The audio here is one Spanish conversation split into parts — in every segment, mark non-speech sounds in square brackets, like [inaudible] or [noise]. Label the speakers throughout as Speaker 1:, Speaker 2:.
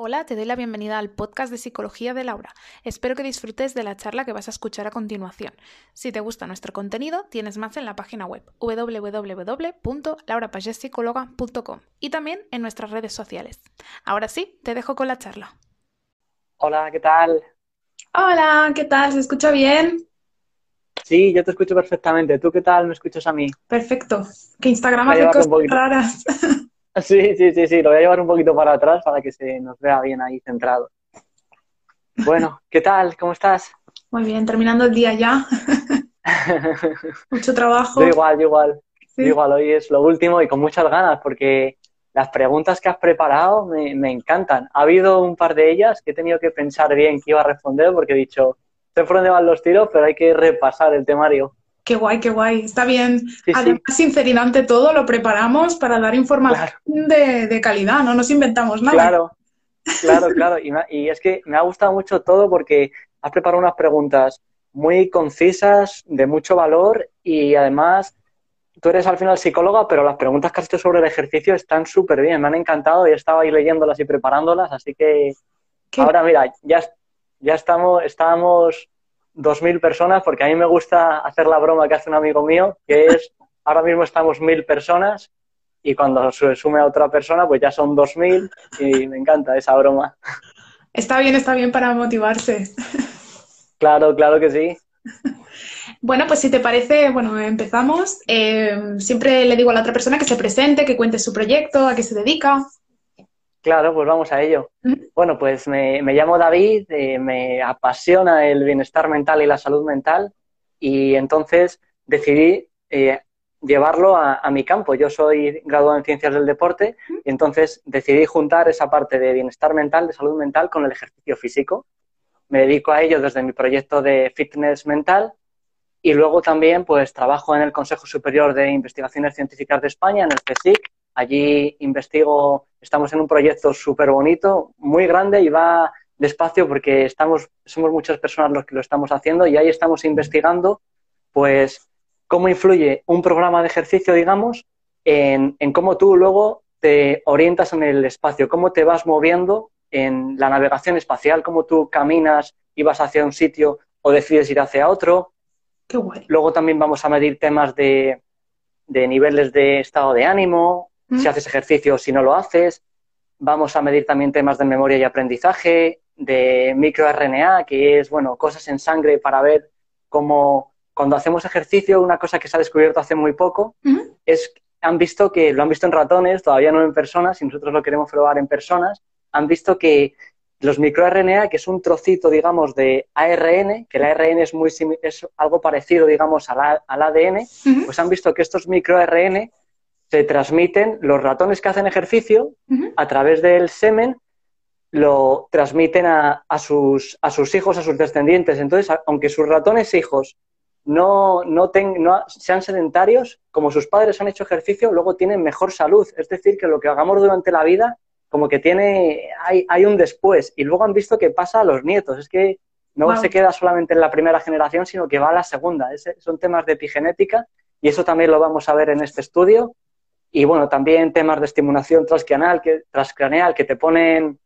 Speaker 1: Hola, te doy la bienvenida al podcast de Psicología de Laura. Espero que disfrutes de la charla que vas a escuchar a continuación. Si te gusta nuestro contenido, tienes más en la página web www.laurapagesicóloga.com y también en nuestras redes sociales. Ahora sí, te dejo con la charla.
Speaker 2: Hola, ¿qué tal?
Speaker 3: Hola, ¿qué tal? ¿Se escucha bien?
Speaker 2: Sí, yo te escucho perfectamente. ¿Tú qué tal me escuchas a mí?
Speaker 3: Perfecto. Que Instagram hace cosas raras. [laughs] [laughs]
Speaker 2: Sí, sí, sí, sí, lo voy a llevar un poquito para atrás para que se nos vea bien ahí centrado. Bueno, ¿qué tal? ¿Cómo estás?
Speaker 3: Muy bien, terminando el día ya. [laughs] Mucho trabajo.
Speaker 2: Yo igual, yo igual. igual, hoy es lo último y con muchas ganas porque las preguntas que has preparado me, me, encantan. Ha habido un par de ellas que he tenido que pensar bien que iba a responder porque he dicho, sé por dónde van los tiros, pero hay que repasar el temario.
Speaker 3: Qué guay, qué guay. Está bien. Además, sinceridad ante todo, lo preparamos para dar información de, calidad, no nos inventamos nada.
Speaker 2: Claro, claro, claro. Y, es que me ha gustado mucho todo porque has preparado unas preguntas muy concisas, de mucho valor y además tú eres al final psicóloga, pero las preguntas que has hecho sobre el ejercicio están súper bien, me han encantado y he estado ahí leyéndolas y preparándolas, así que ahora mira, ya, ya estamos, estábamos 2.000 personas, porque a mí me gusta hacer la broma que hace un amigo mío, que es, ahora mismo estamos 1.000 personas y cuando se sume a otra persona, pues ya son 2.000 y me encanta esa broma.
Speaker 3: Está bien, está bien para motivarse.
Speaker 2: Claro, claro que sí.
Speaker 3: Bueno, pues si te parece, bueno, empezamos. Eh, siempre le digo a la otra persona que se presente, que cuente su proyecto, a qué se dedica.
Speaker 2: Claro, pues vamos a ello. Bueno, pues me, llamo David, eh, me apasiona el bienestar mental y la salud mental y entonces decidí eh, llevarlo a, mi campo. Yo soy graduado en ciencias del deporte y entonces decidí juntar esa parte de bienestar mental, de salud mental, con el ejercicio físico. Me dedico a ello desde mi proyecto de fitness mental y luego también pues trabajo en el Consejo Superior de Investigaciones Científicas de España, en el CSIC, Allí investigo, estamos en un proyecto súper bonito, muy grande y va despacio porque estamos, somos muchas personas los que lo estamos haciendo y ahí estamos investigando, pues, cómo influye un programa de ejercicio, digamos, en, en cómo tú luego te orientas en el espacio, cómo te vas moviendo en la navegación espacial, cómo tú caminas y vas hacia un sitio o decides ir hacia otro.
Speaker 3: Qué guay.
Speaker 2: Luego también vamos a medir temas de, de niveles de estado de ánimo, si haces ejercicio o si no lo haces. Vamos a medir también temas de memoria y aprendizaje, de microRNA, que es, bueno, cosas en sangre para ver cómo cuando hacemos ejercicio, una cosa que se ha descubierto hace muy poco es, han visto que, lo han visto en ratones, todavía no en personas, y nosotros lo queremos probar en personas, han visto que los microRNA, que es un trocito, digamos, de ARN, que el ARN es, muy, es algo parecido, digamos, al, al ADN, pues han visto que estos microRN se transmiten, los ratones que hacen ejercicio, a través del semen, lo transmiten a, sus, a sus hijos, a sus descendientes. Entonces, aunque sus ratones hijos no, no, no, sean sedentarios, como sus padres han hecho ejercicio, luego tienen mejor salud. Es decir, que lo que hagamos durante la vida, como que tiene, hay, hay un después. Y luego han visto que pasa a los nietos. Es que no se queda solamente en la primera generación, sino que va a la segunda. son temas de epigenética y eso también lo vamos a ver en este estudio. Y bueno, también temas de estimulación transcraneal que, transcraneal que te ponen,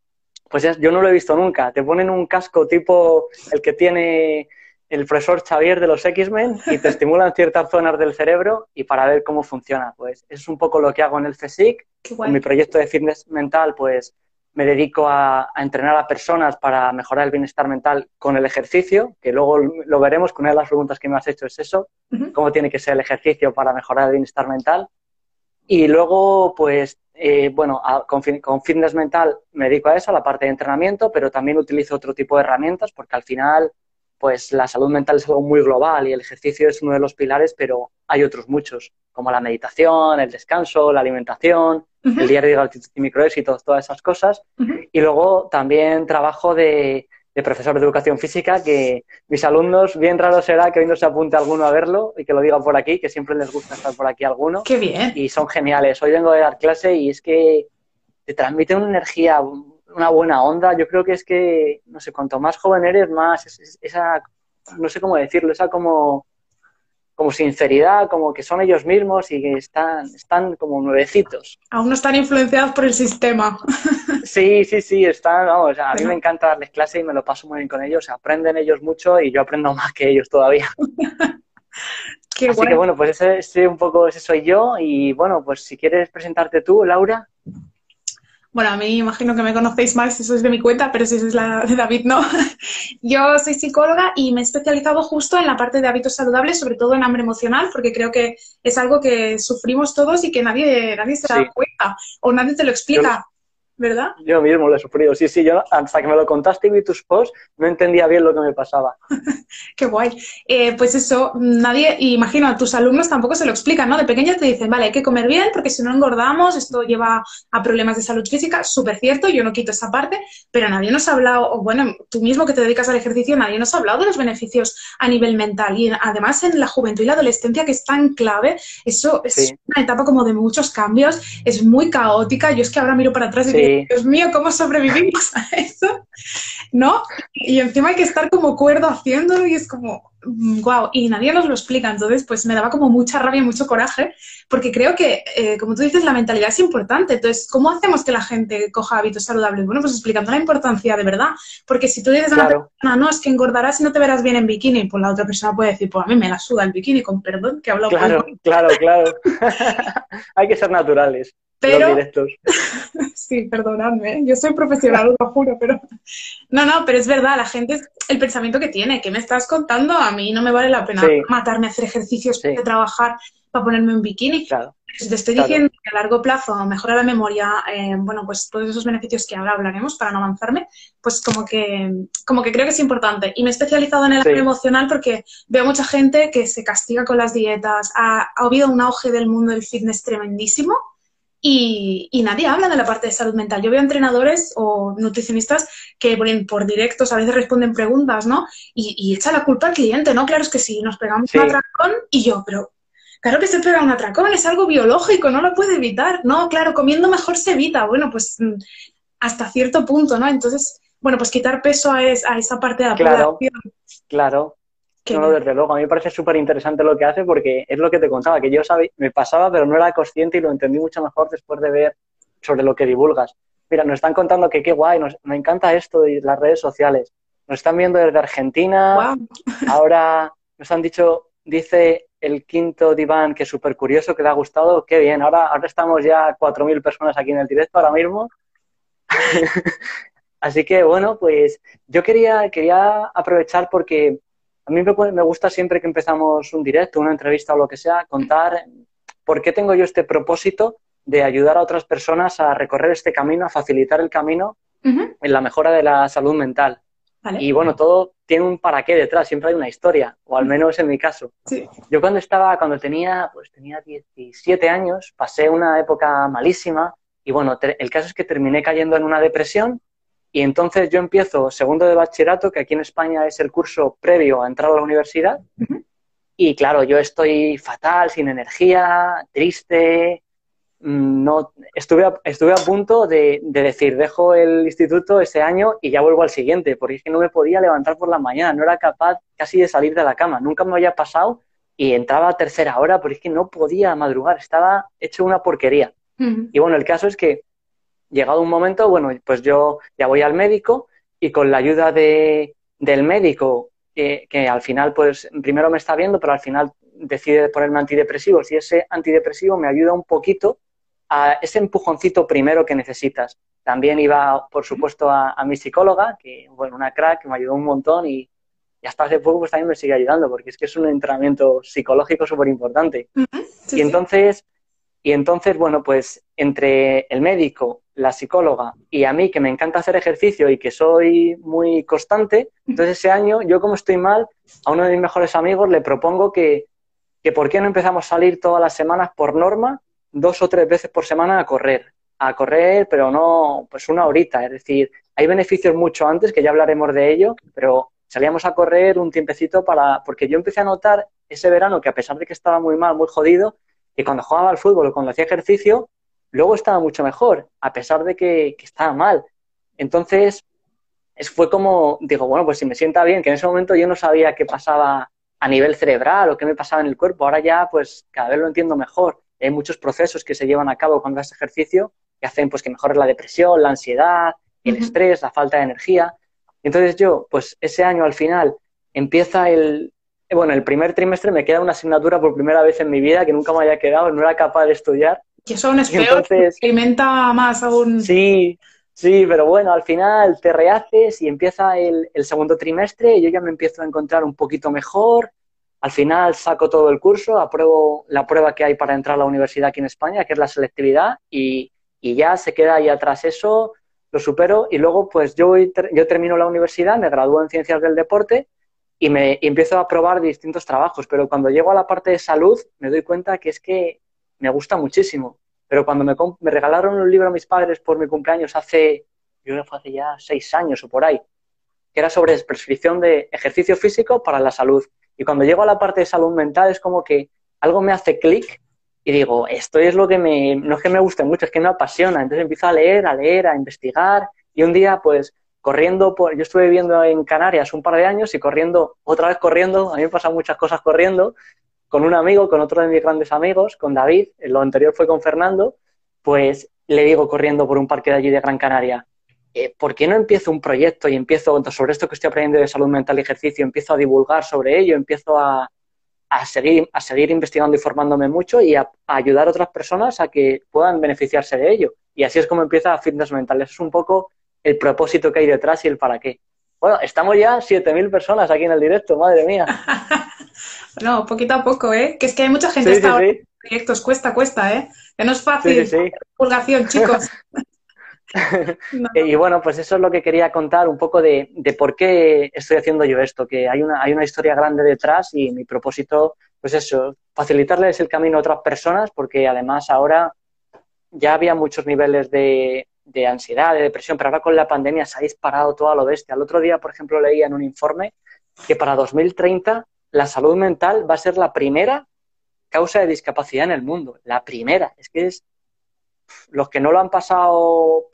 Speaker 2: pues yo no lo he visto nunca, te ponen un casco tipo el que tiene el profesor Xavier de los X-Men y te estimulan ciertas zonas del cerebro y para ver cómo funciona. Pues es un poco lo que hago en el CSIC. En mi proyecto de fitness mental, pues me dedico a, entrenar a personas para mejorar el bienestar mental con el ejercicio, que luego lo veremos, que una de las preguntas que me has hecho es eso, cómo tiene que ser el ejercicio para mejorar el bienestar mental. Y luego, pues, eh, bueno, con, fitness mental me dedico a eso, a la parte de entrenamiento, pero también utilizo otro tipo de herramientas porque al final, pues, la salud mental es algo muy global y el ejercicio es uno de los pilares, pero hay otros muchos, como la meditación, el descanso, la alimentación, el diario de gratitud y microéxitos, todas esas cosas. Y luego también trabajo de de profesor de educación física, que mis alumnos, bien raro será que hoy no se apunte alguno a verlo y que lo diga por aquí, que siempre les gusta estar por aquí alguno.
Speaker 3: Qué bien.
Speaker 2: Y son geniales. Hoy vengo de dar clase y es que te transmiten una energía, una buena onda. Yo creo que es que, no sé, cuanto más joven eres, más esa, no sé cómo decirlo, esa como como sinceridad, como que son ellos mismos y que están, están como nuevecitos.
Speaker 3: Aún no están influenciados por el sistema. [laughs]
Speaker 2: Sí, sí, sí, están, vamos, a mí me encanta darles clase y me lo paso muy bien con ellos, aprenden ellos mucho y yo aprendo [laughs] más que ellos todavía. [laughs] Qué Así que bueno, pues ese, un poco ese soy yo y bueno, pues si quieres presentarte tú, Laura.
Speaker 3: Bueno, a mí imagino que me conocéis más si sois de mi cuenta, pero si es la de David, no. [laughs] Yo soy psicóloga y me he especializado justo en la parte de hábitos saludables, sobre todo en hambre emocional, porque creo que es algo que sufrimos todos y que nadie, nadie se da cuenta o nadie te lo explica. ¿Verdad?
Speaker 2: Yo mismo lo he sufrido, sí, sí, yo hasta que me lo contaste y vi tus posts no entendía bien lo que me pasaba. [laughs]
Speaker 3: Qué guay. Eh, pues eso, nadie, imagino, a tus alumnos tampoco se lo explican, ¿no? De pequeños te dicen, vale, hay que comer bien porque si no engordamos, esto lleva a problemas de salud física, súper cierto, yo no quito esa parte, pero nadie nos ha hablado, o bueno, tú mismo que te dedicas al ejercicio, nadie nos ha hablado de los beneficios a nivel mental y además en la juventud y la adolescencia que es tan clave, eso es una etapa como de muchos cambios, es muy caótica, yo es que ahora miro para atrás y Dios mío, ¿cómo sobrevivimos a eso? ¿No? Y encima hay que estar como cuerdo haciéndolo y es como, wow, y nadie nos lo explica. Entonces, pues me daba como mucha rabia y mucho coraje, porque creo que, eh, como tú dices, la mentalidad es importante. Entonces, ¿cómo hacemos que la gente coja hábitos saludables? Bueno, pues explicando la importancia de verdad. Porque si tú dices a una persona, no, es que engordarás y no te verás bien en bikini, pues la otra persona puede decir, pues a mí me la suda el bikini, con perdón, que hablo
Speaker 2: Claro, claro, [laughs] claro. [laughs] Hay que ser naturales.
Speaker 3: Pero, [laughs] sí, perdonadme, ¿eh? yo soy profesional, lo juro, pero no, no, pero es verdad, la gente, el pensamiento que tiene, ¿qué me estás contando? A mí no me vale la pena matarme a hacer ejercicios, de trabajar para ponerme un bikini. Claro. Si te estoy diciendo que a largo plazo mejora la memoria, eh, bueno, pues todos esos beneficios que ahora hablaremos para no avanzarme, pues como que, como que creo que es importante. Y me he especializado en el área emocional porque veo mucha gente que se castiga con las dietas. Ha, ha habido un auge del mundo del fitness tremendísimo y, nadie habla de la parte de salud mental. Yo veo entrenadores o nutricionistas que ponen por directos, a veces responden preguntas, ¿no? Y, y echa la culpa al cliente, ¿no? Claro, es que si nos pegamos un atracón y yo, pero claro que se pega un atracón, es algo biológico, no lo puede evitar. No, claro, comiendo mejor se evita. Bueno, pues mm, hasta cierto punto, ¿no? Entonces, bueno, pues quitar peso a, a esa parte de la
Speaker 2: claro, Claro, no, desde luego. A mí me parece súper interesante lo que hace porque es lo que te contaba, que yo sabía, me pasaba, pero no era consciente y lo entendí mucho mejor después de ver sobre lo que divulgas. Mira, nos están contando que qué guay, nos, me encanta esto de las redes sociales. Nos están viendo desde Argentina. Ahora nos han dicho, dice el quinto diván que es súper curioso, que le ha gustado. Qué bien, ahora, ahora estamos ya 4.000 personas aquí en el directo ahora mismo. [laughs] Así que bueno, pues yo quería, quería aprovechar porque a mí me, gusta siempre que empezamos un directo, una entrevista o lo que sea, contar por qué tengo yo este propósito de ayudar a otras personas a recorrer este camino, a facilitar el camino en la mejora de la salud mental. Y bueno, todo tiene un para qué detrás, siempre hay una historia, o al menos en mi caso. Yo cuando estaba, cuando tenía, pues tenía 17 años, pasé una época malísima y bueno, el caso es que terminé cayendo en una depresión y entonces yo empiezo segundo de bachillerato, que aquí en España es el curso previo a entrar a la universidad. Y claro, yo estoy fatal, sin energía, triste. Mm, no, estuve, a, estuve a punto de, decir, dejo el instituto ese año y ya vuelvo al siguiente, porque es que no me podía levantar por la mañana, no era capaz casi de salir de la cama. Nunca me había pasado y entraba a tercera hora, porque es que no podía madrugar, estaba hecho una porquería. Y bueno, el caso es que llegado un momento, bueno, pues yo ya voy al médico y con la ayuda de, del médico, que al final, pues primero me está viendo, pero al final decide ponerme antidepresivos y ese antidepresivo me ayuda un poquito a ese empujoncito primero que necesitas. También iba, por supuesto, a, mi psicóloga, que, bueno, una crack, que me ayudó un montón y, hasta hace poco pues también me sigue ayudando, porque es que es un entrenamiento psicológico súper importante. y entonces, y entonces, bueno, pues entre el médico, la psicóloga y a mí, que me encanta hacer ejercicio y que soy muy constante, entonces ese año, yo como estoy mal, a uno de mis mejores amigos le propongo que, que por qué no empezamos a salir todas las semanas por norma, dos o tres veces por semana a correr. A correr, pero no, pues una horita. Es decir, hay beneficios mucho antes, que ya hablaremos de ello, pero salíamos a correr un tiempecito para, porque yo empecé a notar ese verano que a pesar de que estaba muy mal, muy jodido, y cuando jugaba al fútbol o cuando hacía ejercicio, luego estaba mucho mejor, a pesar de que, estaba mal. Entonces, fue como, digo, bueno, pues si me sienta bien, que en ese momento yo no sabía qué pasaba a nivel cerebral o qué me pasaba en el cuerpo. Ahora ya, pues, cada vez lo entiendo mejor. Hay muchos procesos que se llevan a cabo cuando haces ejercicio que hacen, pues, que mejore la depresión, la ansiedad, el estrés, la falta de energía. Entonces yo, pues, ese año al final empieza el, bueno, el primer trimestre me queda una asignatura por primera vez en mi vida que nunca me había quedado, no era capaz de estudiar.
Speaker 3: Que eso aún es peor, experimenta más aún.
Speaker 2: Sí, Sí, pero bueno, al final te rehaces y empieza el, segundo trimestre y yo ya me empiezo a encontrar un poquito mejor. Al final saco todo el curso, apruebo la prueba que hay para entrar a la universidad aquí en España, que es la selectividad, y, ya se queda ahí atrás eso, lo supero y luego pues yo, yo termino la universidad, me gradúo en Ciencias del Deporte y, me y empiezo a probar distintos trabajos, pero cuando llego a la parte de salud me doy cuenta que es que me gusta muchísimo pero cuando me, me regalaron un libro a mis padres por mi cumpleaños hace, yo creo que hace ya seis años o por ahí, que era sobre prescripción de ejercicio físico para la salud. Y cuando llego a la parte de salud mental es como que algo me hace clic y digo, esto es lo que me, no es que me guste mucho, es que me apasiona. Entonces empiezo a leer, a leer, a investigar y un día pues corriendo, por, yo estuve viviendo en Canarias un par de años y corriendo, otra vez corriendo, a mí me pasan muchas cosas corriendo con un amigo, con otro de mis grandes amigos, con David, lo anterior fue con Fernando, pues le digo corriendo por un parque de allí de Gran Canaria, eh, ¿por qué no empiezo un proyecto y empiezo sobre esto que estoy aprendiendo de salud mental y ejercicio, empiezo a divulgar sobre ello, empiezo a, seguir, a seguir investigando y formándome mucho y a, ayudar a otras personas a que puedan beneficiarse de ello? Y así es como empieza Fitness Mental. Es un poco el propósito que hay detrás y el para qué. Bueno, estamos ya 7.000 personas aquí en el directo, madre mía. [laughs]
Speaker 3: No, poquito a poco, ¿eh? Que es que hay mucha gente que está en proyectos, cuesta, cuesta, ¿eh? Que no es fácil. Divulgación, chicos. [laughs]
Speaker 2: Y bueno, pues eso es lo que quería contar, un poco de, de, por qué estoy haciendo yo esto, que hay una, hay una historia grande detrás y mi propósito, pues eso, facilitarles el camino a otras personas, porque además ahora ya había muchos niveles de, de ansiedad, de depresión, pero ahora con la pandemia se ha disparado todo a lo bestia. El otro día, por ejemplo, leía en un informe que para 2030 la salud mental va a ser la primera causa de discapacidad en el mundo. La primera. Es que es. Los que no lo han pasado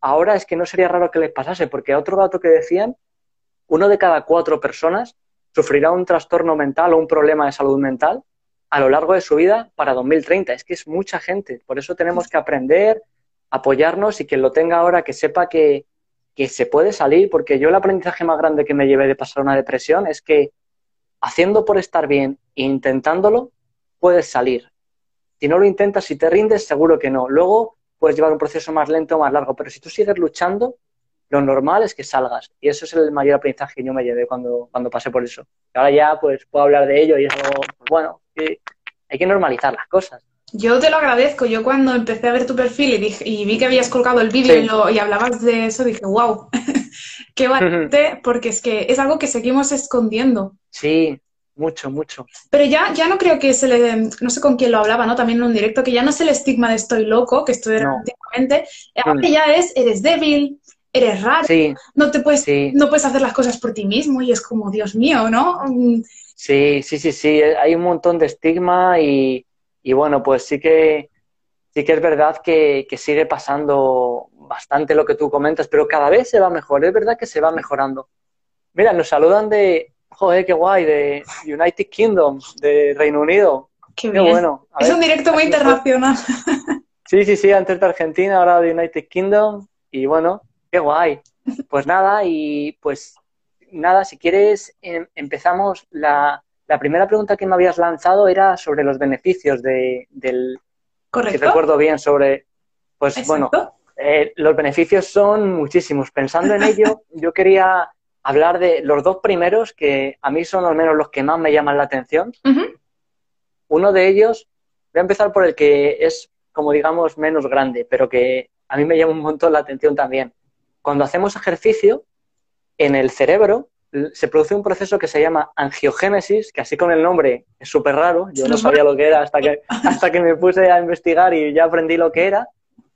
Speaker 2: ahora es que no sería raro que les pasase, porque otro dato que decían, uno de cada cuatro personas sufrirá un trastorno mental o un problema de salud mental a lo largo de su vida para 2030. Es que es mucha gente. Por eso tenemos que aprender, apoyarnos y quien lo tenga ahora que sepa que, que se puede salir, porque yo el aprendizaje más grande que me llevé de pasar una depresión es que haciendo por estar bien e intentándolo, puedes salir. Si no lo intentas, si te rindes, seguro que no. Luego puedes llevar un proceso más lento o más largo, pero si tú sigues luchando, lo normal es que salgas. Y eso es el mayor aprendizaje que yo me llevé cuando, cuando pasé por eso. ahora ya pues puedo hablar de ello y eso, bueno, hay que normalizar las cosas.
Speaker 3: Yo te lo agradezco. Yo cuando empecé a ver tu perfil y, dije, y vi que habías colgado el vídeo y, hablabas de eso, dije, wow, [laughs] qué valiente, porque es que es algo que seguimos escondiendo.
Speaker 2: Sí, mucho, mucho.
Speaker 3: Pero ya, ya no creo que se le, no sé con quién lo hablaba, ¿no? También en un directo, que ya no es el estigma de estoy loco, que estoy no. antiguamente, ahora ya es eres débil, eres raro, no te puedes, no puedes hacer las cosas por ti mismo y es como, Dios mío, ¿no? Mm.
Speaker 2: Sí, sí, sí, sí, hay un montón de estigma y, y bueno, pues sí que, sí que es verdad que, que sigue pasando bastante lo que tú comentas, pero cada vez se va mejor, es verdad que se va mejorando. Mira, nos saludan de, joder, qué guay, de United Kingdom, de Reino Unido.
Speaker 3: Qué, bueno. es un directo muy internacional. [laughs]
Speaker 2: Sí, sí, sí, antes de Argentina, ahora de United Kingdom. Y bueno, qué guay. Pues nada, y pues nada, si quieres, em, empezamos. La, la, primera pregunta que me habías lanzado era sobre los beneficios de, del...
Speaker 3: Correcto.
Speaker 2: Si recuerdo bien, sobre... Pues bueno, eh, los beneficios son muchísimos. Pensando en ello, [laughs] yo quería hablar de los dos primeros que a mí son al menos los que más me llaman la atención. Uno de ellos, voy a empezar por el que es, como digamos, menos grande, pero que a mí me llama un montón la atención también. Cuando hacemos ejercicio, en el cerebro se produce un proceso que se llama angiogénesis, que así con el nombre es súper raro, yo no sabía lo que era hasta que, hasta que me puse a investigar y ya aprendí lo que era.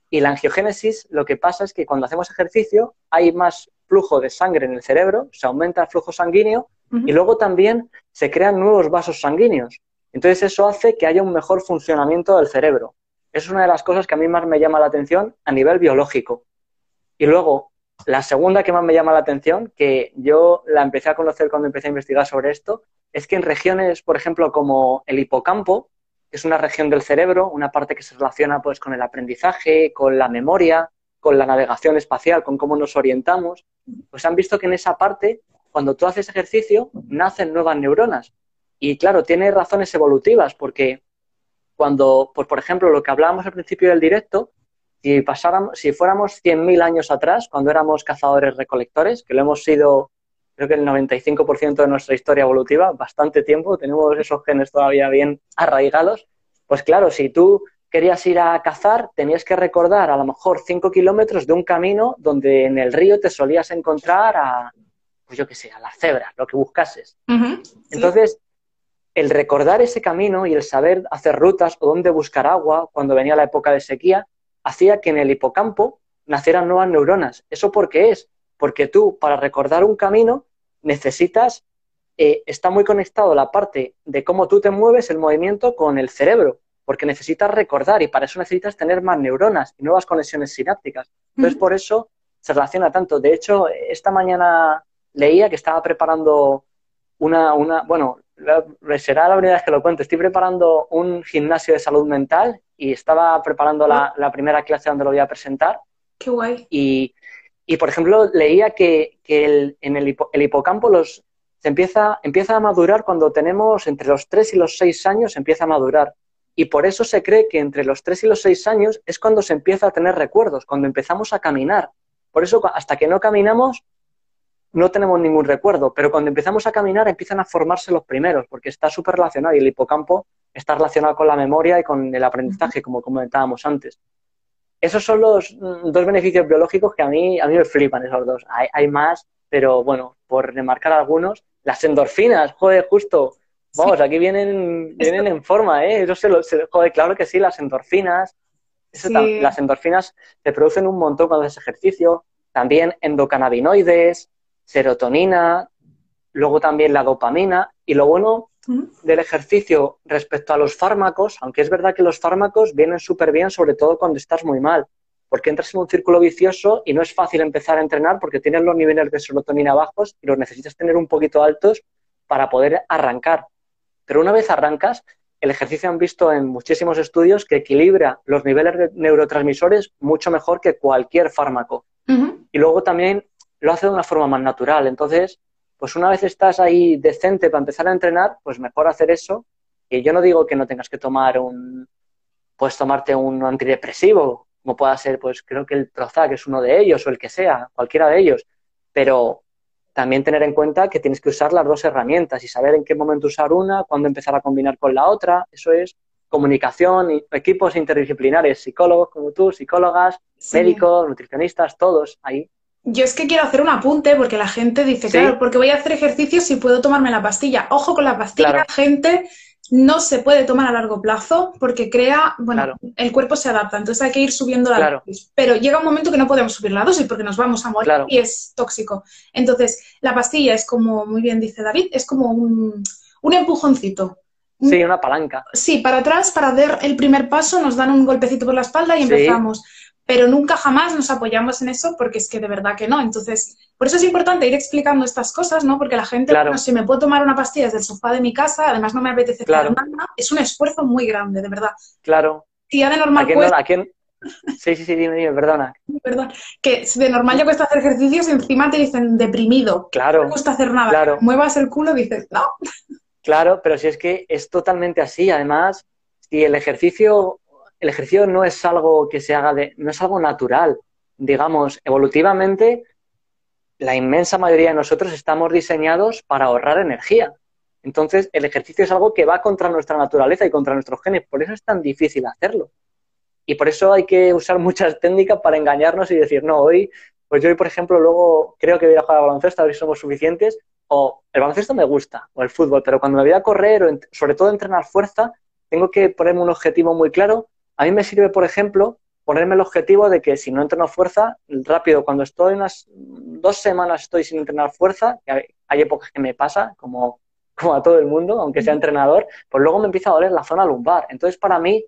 Speaker 2: Y la angiogénesis lo que pasa es que cuando hacemos ejercicio hay más flujo de sangre en el cerebro, se aumenta el flujo sanguíneo y luego también se crean nuevos vasos sanguíneos. Entonces eso hace que haya un mejor funcionamiento del cerebro. Es una de las cosas que a mí más me llama la atención a nivel biológico. Y luego, la segunda que más me llama la atención, que yo la empecé a conocer cuando empecé a investigar sobre esto, es que en regiones, por ejemplo, como el hipocampo, que es una región del cerebro, una parte que se relaciona pues con el aprendizaje, con la memoria, con la navegación espacial, con cómo nos orientamos, pues han visto que en esa parte, cuando tú haces ejercicio, nacen nuevas neuronas. Y claro, tiene razones evolutivas, porque cuando, pues por ejemplo, lo que hablábamos al principio del directo, si pasáramos, si fuéramos 100.000 años atrás, cuando éramos cazadores-recolectores, que lo hemos sido, creo que el 95% de nuestra historia evolutiva, bastante tiempo, tenemos esos genes todavía bien arraigados, pues claro, si tú querías ir a cazar, tenías que recordar a lo mejor 5 kilómetros de un camino donde en el río te solías encontrar a, pues yo qué sé, a la cebra, lo que buscases. Entonces, el recordar ese camino y el saber hacer rutas o dónde buscar agua cuando venía la época de sequía, hacía que en el hipocampo nacieran nuevas neuronas. ¿Eso por qué es? Porque tú, para recordar un camino, necesitas, eh, está muy conectado la parte de cómo tú te mueves, el movimiento, con el cerebro, porque necesitas recordar y para eso necesitas tener más neuronas y nuevas conexiones sinápticas. Entonces, por eso se relaciona tanto. De hecho, esta mañana leía que estaba preparando una, una bueno, será la primera vez que lo cuento. Estoy preparando un gimnasio de salud mental y estaba preparando la, primera clase donde lo voy a presentar.
Speaker 3: Qué guay.
Speaker 2: Y, por ejemplo, leía que, el, en el, hipocampo los, se empieza, empieza a madurar cuando tenemos entre los 3 y los 6 años, empieza a madurar. Y por eso se cree que entre los 3 y los 6 años es cuando se empieza a tener recuerdos, cuando empezamos a caminar. Por eso, hasta que no caminamos, no tenemos ningún recuerdo, pero cuando empezamos a caminar empiezan a formarse los primeros, porque está súper relacionado y el hipocampo está relacionado con la memoria y con el aprendizaje, como comentábamos antes. Esos son los mm, dos beneficios biológicos que a mí, a mí me flipan, esos dos. Hay, más, pero bueno, por remarcar algunos, las endorfinas, joder, justo, vamos, aquí vienen, vienen en forma, ¿eh? Eso se lo, joder, claro que sí, las endorfinas, las endorfinas se producen un montón cuando haces ejercicio, también endocannabinoides, serotonina, luego también la dopamina. Y lo bueno del ejercicio respecto a los fármacos, aunque es verdad que los fármacos vienen súper bien, sobre todo cuando estás muy mal, porque entras en un círculo vicioso y no es fácil empezar a entrenar porque tienes los niveles de serotonina bajos y los necesitas tener un poquito altos para poder arrancar. Pero una vez arrancas, el ejercicio han visto en muchísimos estudios que equilibra los niveles de neurotransmisores mucho mejor que cualquier fármaco. Y luego también lo hace de una forma más natural. Entonces, pues una vez estás ahí decente para empezar a entrenar, pues mejor hacer eso. Y yo no digo que no tengas que tomar un, puedes tomarte un antidepresivo, como pueda ser, pues creo que el Prozac es uno de ellos o el que sea, cualquiera de ellos. Pero también tener en cuenta que tienes que usar las dos herramientas y saber en qué momento usar una, cuándo empezar a combinar con la otra. Eso es comunicación, equipos interdisciplinares, psicólogos como tú, psicólogas, médicos, nutricionistas, todos ahí
Speaker 3: yo es que quiero hacer un apunte porque la gente dice, claro, porque voy a hacer ejercicio si puedo tomarme la pastilla. Ojo con la pastilla, la gente no se puede tomar a largo plazo porque crea, bueno, el cuerpo se adapta, entonces hay que ir subiendo la dosis. Pero llega un momento que no podemos subir la dosis porque nos vamos a morir y es tóxico. Entonces, la pastilla es como, muy bien dice David, es como un, un empujoncito.
Speaker 2: Sí, una palanca.
Speaker 3: Sí, para atrás, para dar el primer paso, nos dan un golpecito por la espalda y empezamos pero nunca jamás nos apoyamos en eso porque es que de verdad que no. Entonces, por eso es importante ir explicando estas cosas, ¿no? Porque la gente, claro. si me puedo tomar una pastilla desde el sofá de mi casa, además no me apetece claro. nada, es un esfuerzo muy grande, de verdad.
Speaker 2: Claro.
Speaker 3: Si ya de normal
Speaker 2: ¿A quién, Sí, sí, sí, dime, dime, perdona. [laughs]
Speaker 3: Perdón. Que de normal ya cuesta hacer ejercicios y encima te dicen deprimido.
Speaker 2: Claro.
Speaker 3: No cuesta hacer nada. Claro. Muevas el culo y dices, no.
Speaker 2: Claro, pero si es que es totalmente así. Además, si el ejercicio el ejercicio no es algo que se haga de, no es algo natural. Digamos, evolutivamente, la inmensa mayoría de nosotros estamos diseñados para ahorrar energía. Entonces, el ejercicio es algo que va contra nuestra naturaleza y contra nuestros genes. Por eso es tan difícil hacerlo. Y por eso hay que usar muchas técnicas para engañarnos y decir, no, hoy, pues yo hoy, por ejemplo, luego creo que voy a jugar al baloncesto, a ver si somos suficientes, o el baloncesto me gusta, o el fútbol, pero cuando me voy a correr, o sobre todo entrenar fuerza, tengo que ponerme un objetivo muy claro a mí me sirve, por ejemplo, ponerme el objetivo de que si no entreno fuerza, rápido, cuando estoy unas dos semanas estoy sin entrenar fuerza, que hay, épocas que me pasa, como, como a todo el mundo, aunque sea entrenador, pues luego me empieza a doler la zona lumbar. Entonces, para mí,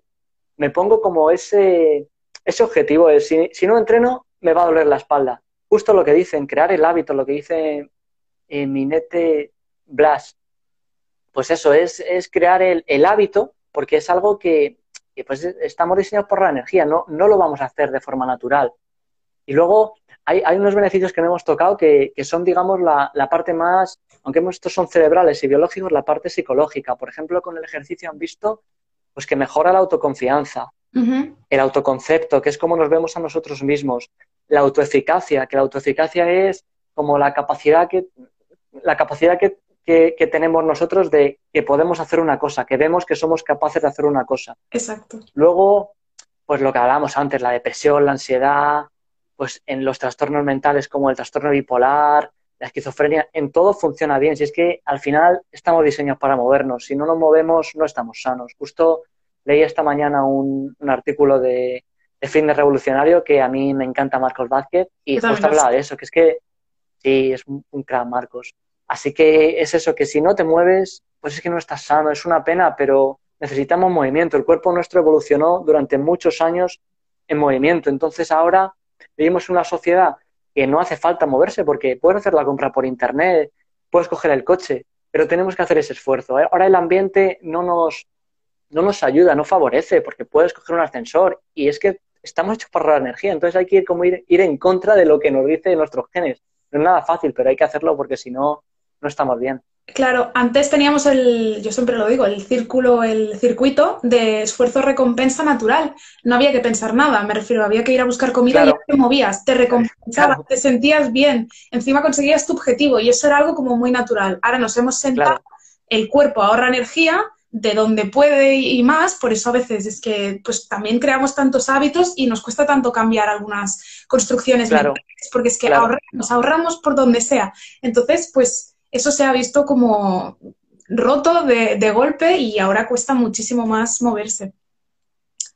Speaker 2: me pongo como ese, ese objetivo de si, si no entreno, me va a doler la espalda. Justo lo que dicen, crear el hábito, lo que dice eh, Minete Blas, pues eso, es, es crear el, el, hábito, porque es algo que, que, pues estamos diseñados por la energía, no, no lo vamos a hacer de forma natural. Y luego hay, hay unos beneficios que no hemos tocado que, que son, digamos, la, la, parte más, aunque estos son cerebrales y biológicos, la parte psicológica. Por ejemplo, con el ejercicio han visto pues que mejora la autoconfianza, uh -huh. el autoconcepto, que es como nos vemos a nosotros mismos, la autoeficacia, que la autoeficacia es como la capacidad que, la capacidad que, que, que, tenemos nosotros de que podemos hacer una cosa, que vemos que somos capaces de hacer una cosa.
Speaker 3: Exacto.
Speaker 2: Luego, pues lo que hablábamos antes, la depresión, la ansiedad, pues en los trastornos mentales como el trastorno bipolar, la esquizofrenia, en todo funciona bien. Si es que al final estamos diseñados para movernos, si no nos movemos no estamos sanos. Justo leí esta mañana un, un artículo de, de fitness revolucionario que a mí me encanta Marcos Vázquez y justo hablaba de eso, que es que sí, es un, un crack Marcos. Así que es eso, que si no te mueves, pues es que no estás sano, es una pena, pero necesitamos movimiento. El cuerpo nuestro evolucionó durante muchos años en movimiento. Entonces ahora vivimos en una sociedad que no hace falta moverse porque puedes hacer la compra por internet, puedes coger el coche, pero tenemos que hacer ese esfuerzo. ¿eh? Ahora el ambiente no nos, no nos ayuda, no favorece, porque puedes coger un ascensor y es que estamos hechos para la energía, entonces hay que ir como ir, ir en contra de lo que nos dice nuestros genes. No es nada fácil, pero hay que hacerlo porque si no, no estamos bien.
Speaker 3: Claro, antes teníamos el, yo siempre lo digo, el círculo, el circuito de esfuerzo-recompensa natural. No había que pensar nada, me refiero, había que ir a buscar comida claro. y te movías, te recompensabas, claro. te sentías bien, encima conseguías tu objetivo y eso era algo como muy natural. Ahora nos hemos sentado, claro. el cuerpo ahorra energía de donde puede y más, por eso a veces es que pues también creamos tantos hábitos y nos cuesta tanto cambiar algunas construcciones mentales, porque es que nos ahorramos por donde sea. Entonces, pues eso se ha visto como roto de, de, golpe y ahora cuesta muchísimo más moverse.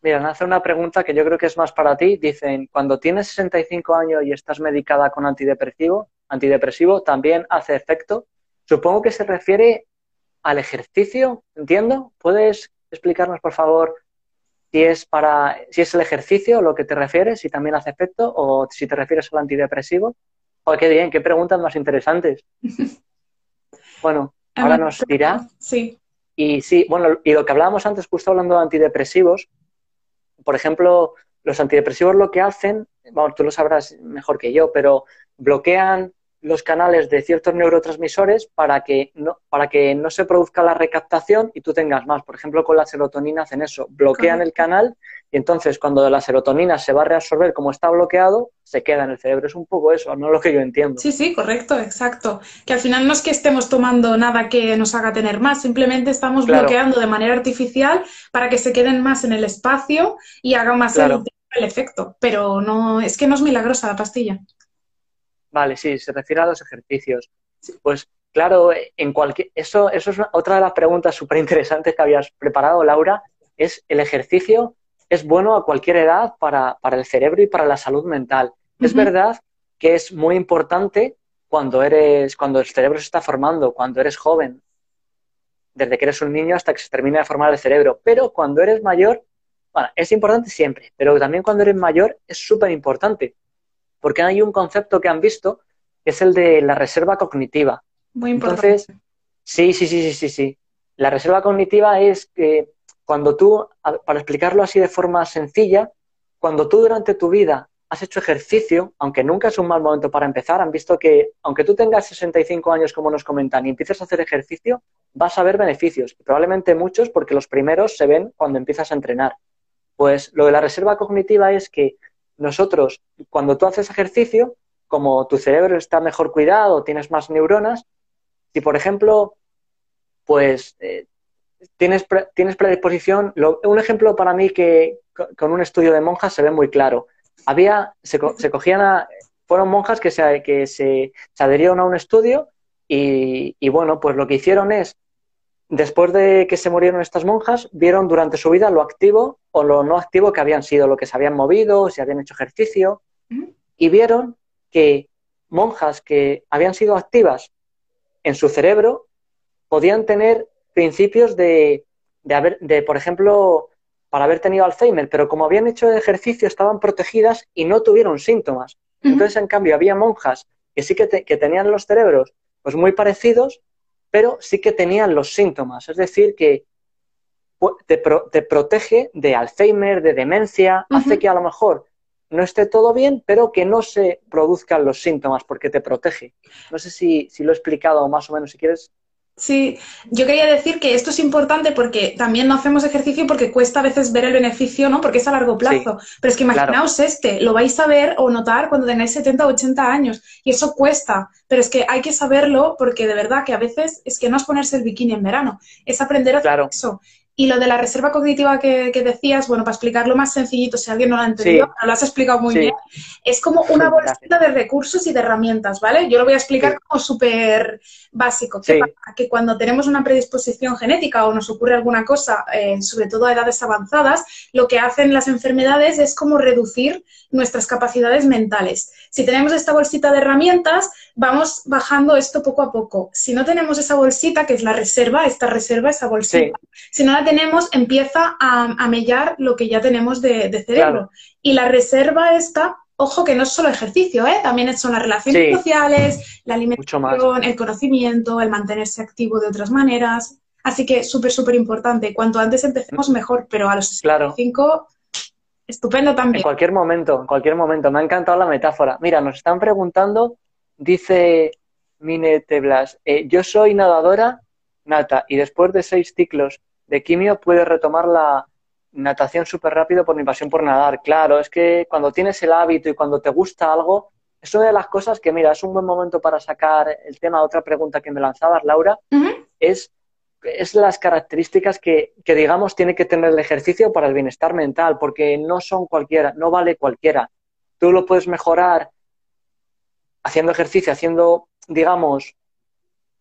Speaker 2: Mira, hace una pregunta que yo creo que es más para ti. Dicen, cuando tienes 65 años y estás medicada con antidepresivo, antidepresivo también hace efecto. Supongo que se refiere al ejercicio, ¿entiendo? ¿Puedes explicarnos, por favor, si es para si es el ejercicio lo que te refieres, si también hace efecto o si te refieres al antidepresivo? Oh, qué bien, qué preguntas más interesantes. [laughs] Bueno, ahora nos dirá.
Speaker 3: Sí.
Speaker 2: Y sí, bueno, y lo que hablábamos antes, justo hablando de antidepresivos, por ejemplo, los antidepresivos lo que hacen, bueno, tú lo sabrás mejor que yo, pero bloquean los canales de ciertos neurotransmisores para que no, para que no se produzca la recaptación y tú tengas más. Por ejemplo, con la serotonina hacen eso, bloquean Correcto. el canal y entonces cuando la serotonina se va a reabsorber como está bloqueado, se queda en el cerebro. Es un poco eso, no lo que yo entiendo.
Speaker 3: Sí, sí, correcto, exacto. Que al final no es que estemos tomando nada que nos haga tener más, simplemente estamos claro. bloqueando de manera artificial para que se queden más en el espacio y haga más claro. el, el efecto. Pero no, es que no es milagrosa la pastilla.
Speaker 2: Vale, sí, se refiere a los ejercicios. Pues claro, en cualquier eso, eso es una, otra de las preguntas súper interesantes que habías preparado, Laura, es el ejercicio es bueno a cualquier edad para, para el cerebro y para la salud mental. Uh -huh. Es verdad que es muy importante cuando eres, cuando el cerebro se está formando, cuando eres joven, desde que eres un niño hasta que se termina de formar el cerebro. Pero cuando eres mayor, bueno, es importante siempre, pero también cuando eres mayor es súper importante porque hay un concepto que han visto que es el de la reserva cognitiva.
Speaker 3: Muy importante.
Speaker 2: Entonces, sí, sí, sí, sí, sí, sí. La reserva cognitiva es que cuando tú, para explicarlo así de forma sencilla, cuando tú durante tu vida has hecho ejercicio, aunque nunca es un mal momento para empezar, han visto que aunque tú tengas 65 años, como nos comentan, y empieces a hacer ejercicio, vas a ver beneficios, probablemente muchos, porque los primeros se ven cuando empiezas a entrenar. Pues lo de la reserva cognitiva es que nosotros, cuando tú haces ejercicio, como tu cerebro está mejor cuidado, tienes más neuronas, si por ejemplo, pues eh, tienes, pre tienes predisposición, lo, un ejemplo para mí que con un estudio de monjas se ve muy claro. Había, se, se cogían a, fueron monjas que se, que se, se adherieron a un estudio y, y, bueno, pues lo que hicieron es después de que se murieron estas monjas, vieron durante su vida lo activo o lo no activo que habían sido, lo que se habían movido, si habían hecho ejercicio, y vieron que monjas que habían sido activas en su cerebro podían tener principios de, de, haber, de, por ejemplo, para haber tenido Alzheimer, pero como habían hecho ejercicio estaban protegidas y no tuvieron síntomas. Entonces, en cambio, había monjas que sí que, te, que tenían los cerebros pues muy parecidos pero sí que tenían los síntomas, es decir, que te, te protege de Alzheimer, de demencia, hace que a lo mejor no esté todo bien, pero que no se produzcan los síntomas porque te protege. No sé si, si lo he explicado más o menos, si quieres
Speaker 3: Sí, yo quería decir que esto es importante porque también no hacemos ejercicio porque cuesta a veces ver el beneficio, ¿no? Porque es a largo plazo. Pero es que imaginaos este, lo vais a ver o notar cuando tengáis 70 o 80 años y eso cuesta. Pero es que hay que saberlo porque de verdad que a veces es que no es ponerse el bikini en verano, es aprender a hacer eso. Y lo de la reserva cognitiva que, decías, bueno, para explicarlo más sencillito, si alguien no lo ha entendido, lo has explicado muy bien, es como una bolsita de recursos y de herramientas, ¿vale? Yo lo voy a explicar como súper básico. Que cuando tenemos una predisposición genética o nos ocurre alguna cosa, eh, sobre todo a edades avanzadas, lo que hacen las enfermedades es como reducir nuestras capacidades mentales. Si tenemos esta bolsita de herramientas, vamos bajando esto poco a poco. Si no tenemos esa bolsita, que es la reserva, esta reserva, esa bolsita, si no la tenemos, empieza a, mellar lo que ya tenemos de, cerebro. Y la reserva esta, ojo que no es solo ejercicio, ¿eh? también son las relaciones sociales, la alimentación, el conocimiento, el mantenerse activo de otras maneras. Así que súper, súper importante. Cuanto antes empecemos, mejor, pero a los 65 Estupendo también.
Speaker 2: En cualquier momento, en cualquier momento. Me ha encantado la metáfora. Mira, nos están preguntando, dice Mine Teblas, eh, yo soy nadadora nata y después de seis ciclos de quimio puedes retomar la natación súper rápido por mi pasión por nadar. Claro, es que cuando tienes el hábito y cuando te gusta algo, es una de las cosas que, mira, es un buen momento para sacar el tema. Otra pregunta que me lanzabas, Laura, es es las características que, digamos, tiene que tener el ejercicio para el bienestar mental, porque no son cualquiera, no vale cualquiera. Tú lo puedes mejorar haciendo ejercicio, haciendo, digamos,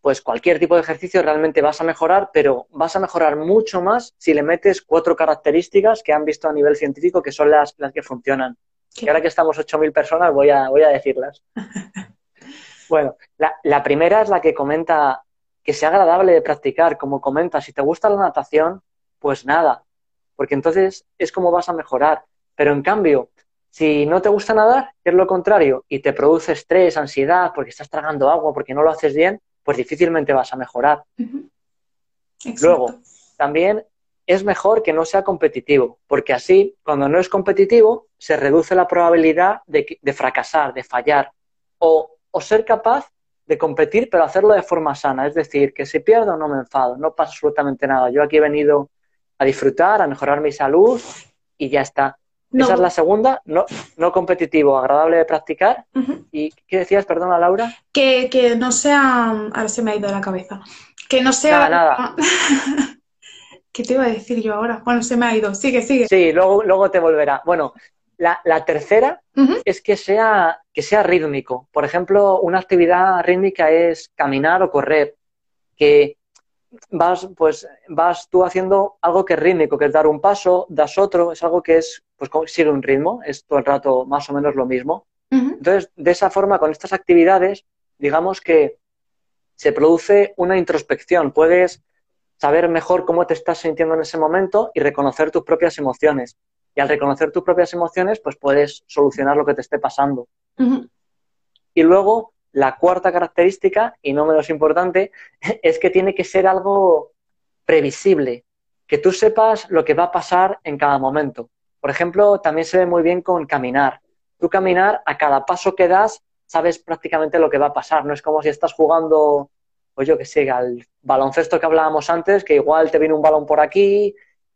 Speaker 2: pues cualquier tipo de ejercicio realmente vas a mejorar, pero vas a mejorar mucho más si le metes cuatro características que han visto a nivel científico que son las, las que funcionan. Y ahora que estamos 8.000 personas, voy a, voy a decirlas. [laughs] bueno, la, la primera es la que comenta que sea agradable de practicar, como comentas, si te gusta la natación, pues nada, porque entonces es como vas a mejorar. Pero en cambio, si no te gusta nadar, es lo contrario, y te produce estrés, ansiedad, porque estás tragando agua, porque no lo haces bien, pues difícilmente vas a mejorar. Luego, también es mejor que no sea competitivo, porque así, cuando no es competitivo, se reduce la probabilidad de, de fracasar, de fallar, o, o ser capaz de competir, pero hacerlo de forma sana. Es decir, que si pierdo no me enfado, no pasa absolutamente nada. Yo aquí he venido a disfrutar, a mejorar mi salud y ya está. Esa es la segunda, no, no competitivo, agradable de practicar. ¿Y qué decías, perdona, Laura?
Speaker 3: Que, que, no sea. Ahora se me ha ido de la cabeza. Que no sea.
Speaker 2: Nada, nada. [laughs]
Speaker 3: ¿Qué te iba a decir yo ahora? Bueno, se me ha ido. Sigue, sigue.
Speaker 2: Sí, luego, luego te volverá. Bueno, la, tercera es que sea, que sea rítmico. Por ejemplo, una actividad rítmica es caminar o correr, que vas, pues, vas tú haciendo algo que es rítmico, que es dar un paso, das otro, es algo que es, pues sigue un ritmo, es todo el rato más o menos lo mismo. Entonces, de esa forma, con estas actividades, digamos que se produce una introspección. Puedes saber mejor cómo te estás sintiendo en ese momento y reconocer tus propias emociones. Y al reconocer tus propias emociones, pues puedes solucionar lo que te esté pasando. Y luego, la cuarta característica, y no menos importante, [laughs] es que tiene que ser algo previsible, que tú sepas lo que va a pasar en cada momento. Por ejemplo, también se ve muy bien con caminar. Tú caminar, a cada paso que das, sabes prácticamente lo que va a pasar. No es como si estás jugando, pues yo que sé, al baloncesto que hablábamos antes, que igual te viene un balón por aquí,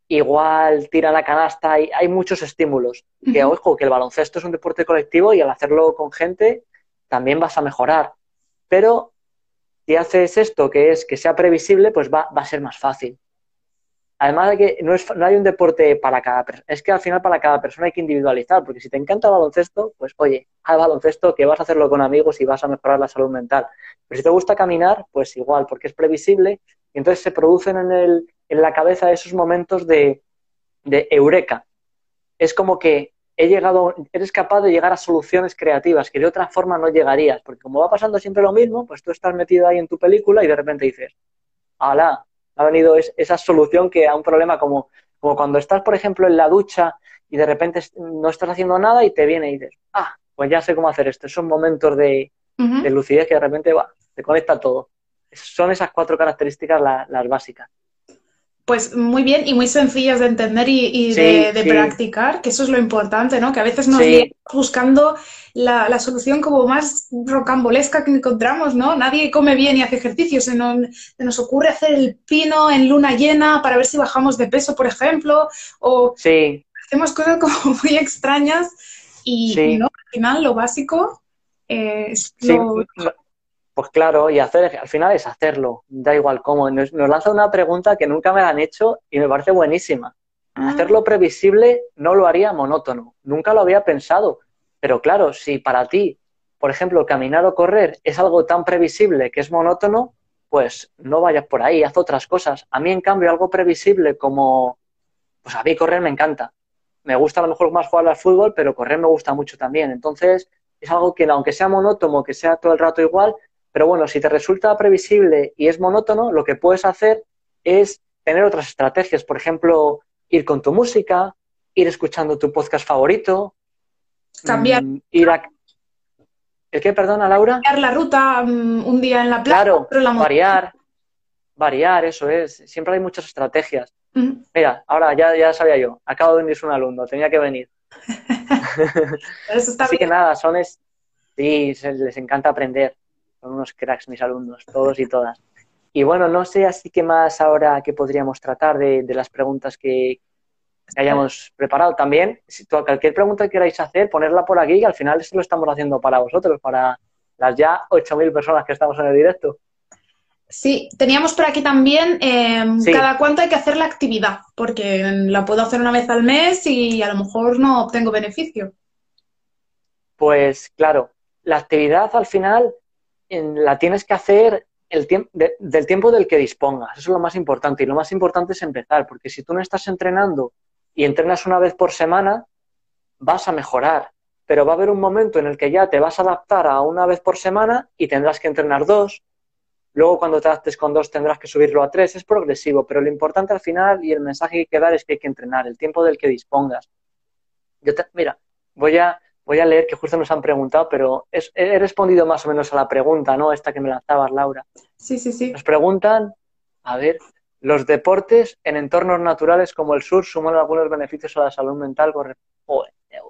Speaker 2: igual tira la canasta, y hay muchos estímulos. Que ojo, que el baloncesto es un deporte colectivo y al hacerlo con gente también vas a mejorar. Pero si haces esto, que es que sea previsible, pues va, va a ser más fácil. Además de que no, es, no hay un deporte para cada persona, es que al final para cada persona hay que individualizar, porque si te encanta el baloncesto, pues oye, haz baloncesto que vas a hacerlo con amigos y vas a mejorar la salud mental. Pero si te gusta caminar, pues igual, porque es previsible y entonces se producen en, el, en la cabeza esos momentos de, de eureka. Es como que he llegado, eres capaz de llegar a soluciones creativas que de otra forma no llegarías, porque como va pasando siempre lo mismo, pues tú estás metido ahí en tu película y de repente dices, ¡hala! Ha venido esa solución que a un problema como, como cuando estás, por ejemplo, en la ducha y de repente no estás haciendo nada y te viene y dices, ¡ah! Pues ya sé cómo hacer esto. Son momentos de, de lucidez que de repente va, te conecta todo son esas cuatro características las básicas.
Speaker 3: Pues muy bien y muy sencillas de entender y, de, practicar, que eso es lo importante, ¿no? Que a veces nos sí. buscando la, solución como más rocambolesca que encontramos, ¿no? Nadie come bien y hace ejercicio, se nos, nos, ocurre hacer el pino en luna llena para ver si bajamos de peso, por ejemplo, o hacemos cosas [laughs] como muy extrañas y, ¿no? Al final lo básico es lo...
Speaker 2: Pues claro, y hacer, al final es hacerlo, da igual cómo. Nos, lanza una pregunta que nunca me la han hecho y me parece buenísima. Ah. Hacerlo previsible no lo haría monótono, nunca lo había pensado. Pero claro, si para ti, por ejemplo, caminar o correr es algo tan previsible que es monótono, pues no vayas por ahí, haz otras cosas. A mí, en cambio, algo previsible como, pues a mí correr me encanta. Me gusta a lo mejor más jugar al fútbol, pero correr me gusta mucho también. Entonces, es algo que aunque sea monótono, que sea todo el rato igual, pero bueno, si te resulta previsible y es monótono, lo que puedes hacer es tener otras estrategias. Por ejemplo, ir con tu música, ir escuchando tu podcast favorito.
Speaker 3: Cambiar.
Speaker 2: Mm, ir a... ¿El qué, perdona, Laura?
Speaker 3: Cambiar la ruta mm, un día en la playa.
Speaker 2: Claro, variar. Variar, eso es. Siempre hay muchas estrategias. Mira, ahora ya, ya sabía yo. Acabo de venir un alumno, tenía que venir. [laughs] Así que nada, son es... Sí, les encanta aprender unos cracks mis alumnos, todos y todas. Y bueno, no sé así que más ahora que podríamos tratar de, las preguntas que, hayamos preparado también. Si cualquier pregunta que queráis hacer, ponerla por aquí, que al final esto lo estamos haciendo para vosotros, para las ya 8.000 personas que estamos en el directo.
Speaker 3: Sí, teníamos por aquí también em, cada cuánto hay que hacer la actividad, porque la puedo hacer una vez al mes y a lo mejor no obtengo beneficio.
Speaker 2: Pues claro, la actividad al final la tienes que hacer el del tiempo del que dispongas. Eso es lo más importante. Y lo más importante es empezar, porque si tú no estás entrenando y entrenas una vez por semana, vas a mejorar. Pero va a haber un momento en el que ya te vas a adaptar a una vez por semana y tendrás que entrenar dos. Luego, cuando te adaptes con dos, tendrás que subirlo a tres. Es progresivo, pero lo importante al final y el mensaje que hay que dar es que hay que entrenar el tiempo del que dispongas. Yo mira, voy a, voy a leer que justo nos han preguntado, pero he respondido más o menos a la pregunta, ¿no? Esta que me lanzabas, Laura.
Speaker 3: Sí, sí, sí.
Speaker 2: Nos preguntan, a ver, ¿los deportes en entornos naturales como el sur suman algunos beneficios a la salud mental?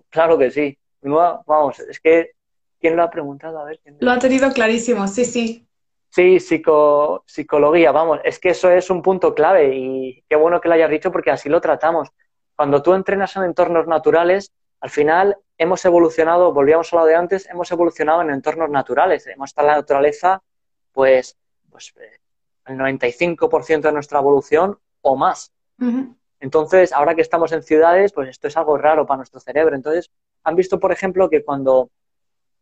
Speaker 2: claro que sí. vamos, es que, ¿quién lo ha preguntado? A ver,
Speaker 3: Lo ha tenido clarísimo, sí, sí.
Speaker 2: Sí, psico, psicología, vamos, es que eso es un punto clave y qué bueno que lo hayas dicho porque así lo tratamos. Cuando tú entrenas en entornos naturales, al final hemos evolucionado, volvíamos a lo de antes, hemos evolucionado en entornos naturales. Hemos estado en la naturaleza, pues, pues eh, el 95% de nuestra evolución o más. Entonces, ahora que estamos en ciudades, pues esto es algo raro para nuestro cerebro. Entonces, han visto, por ejemplo, que cuando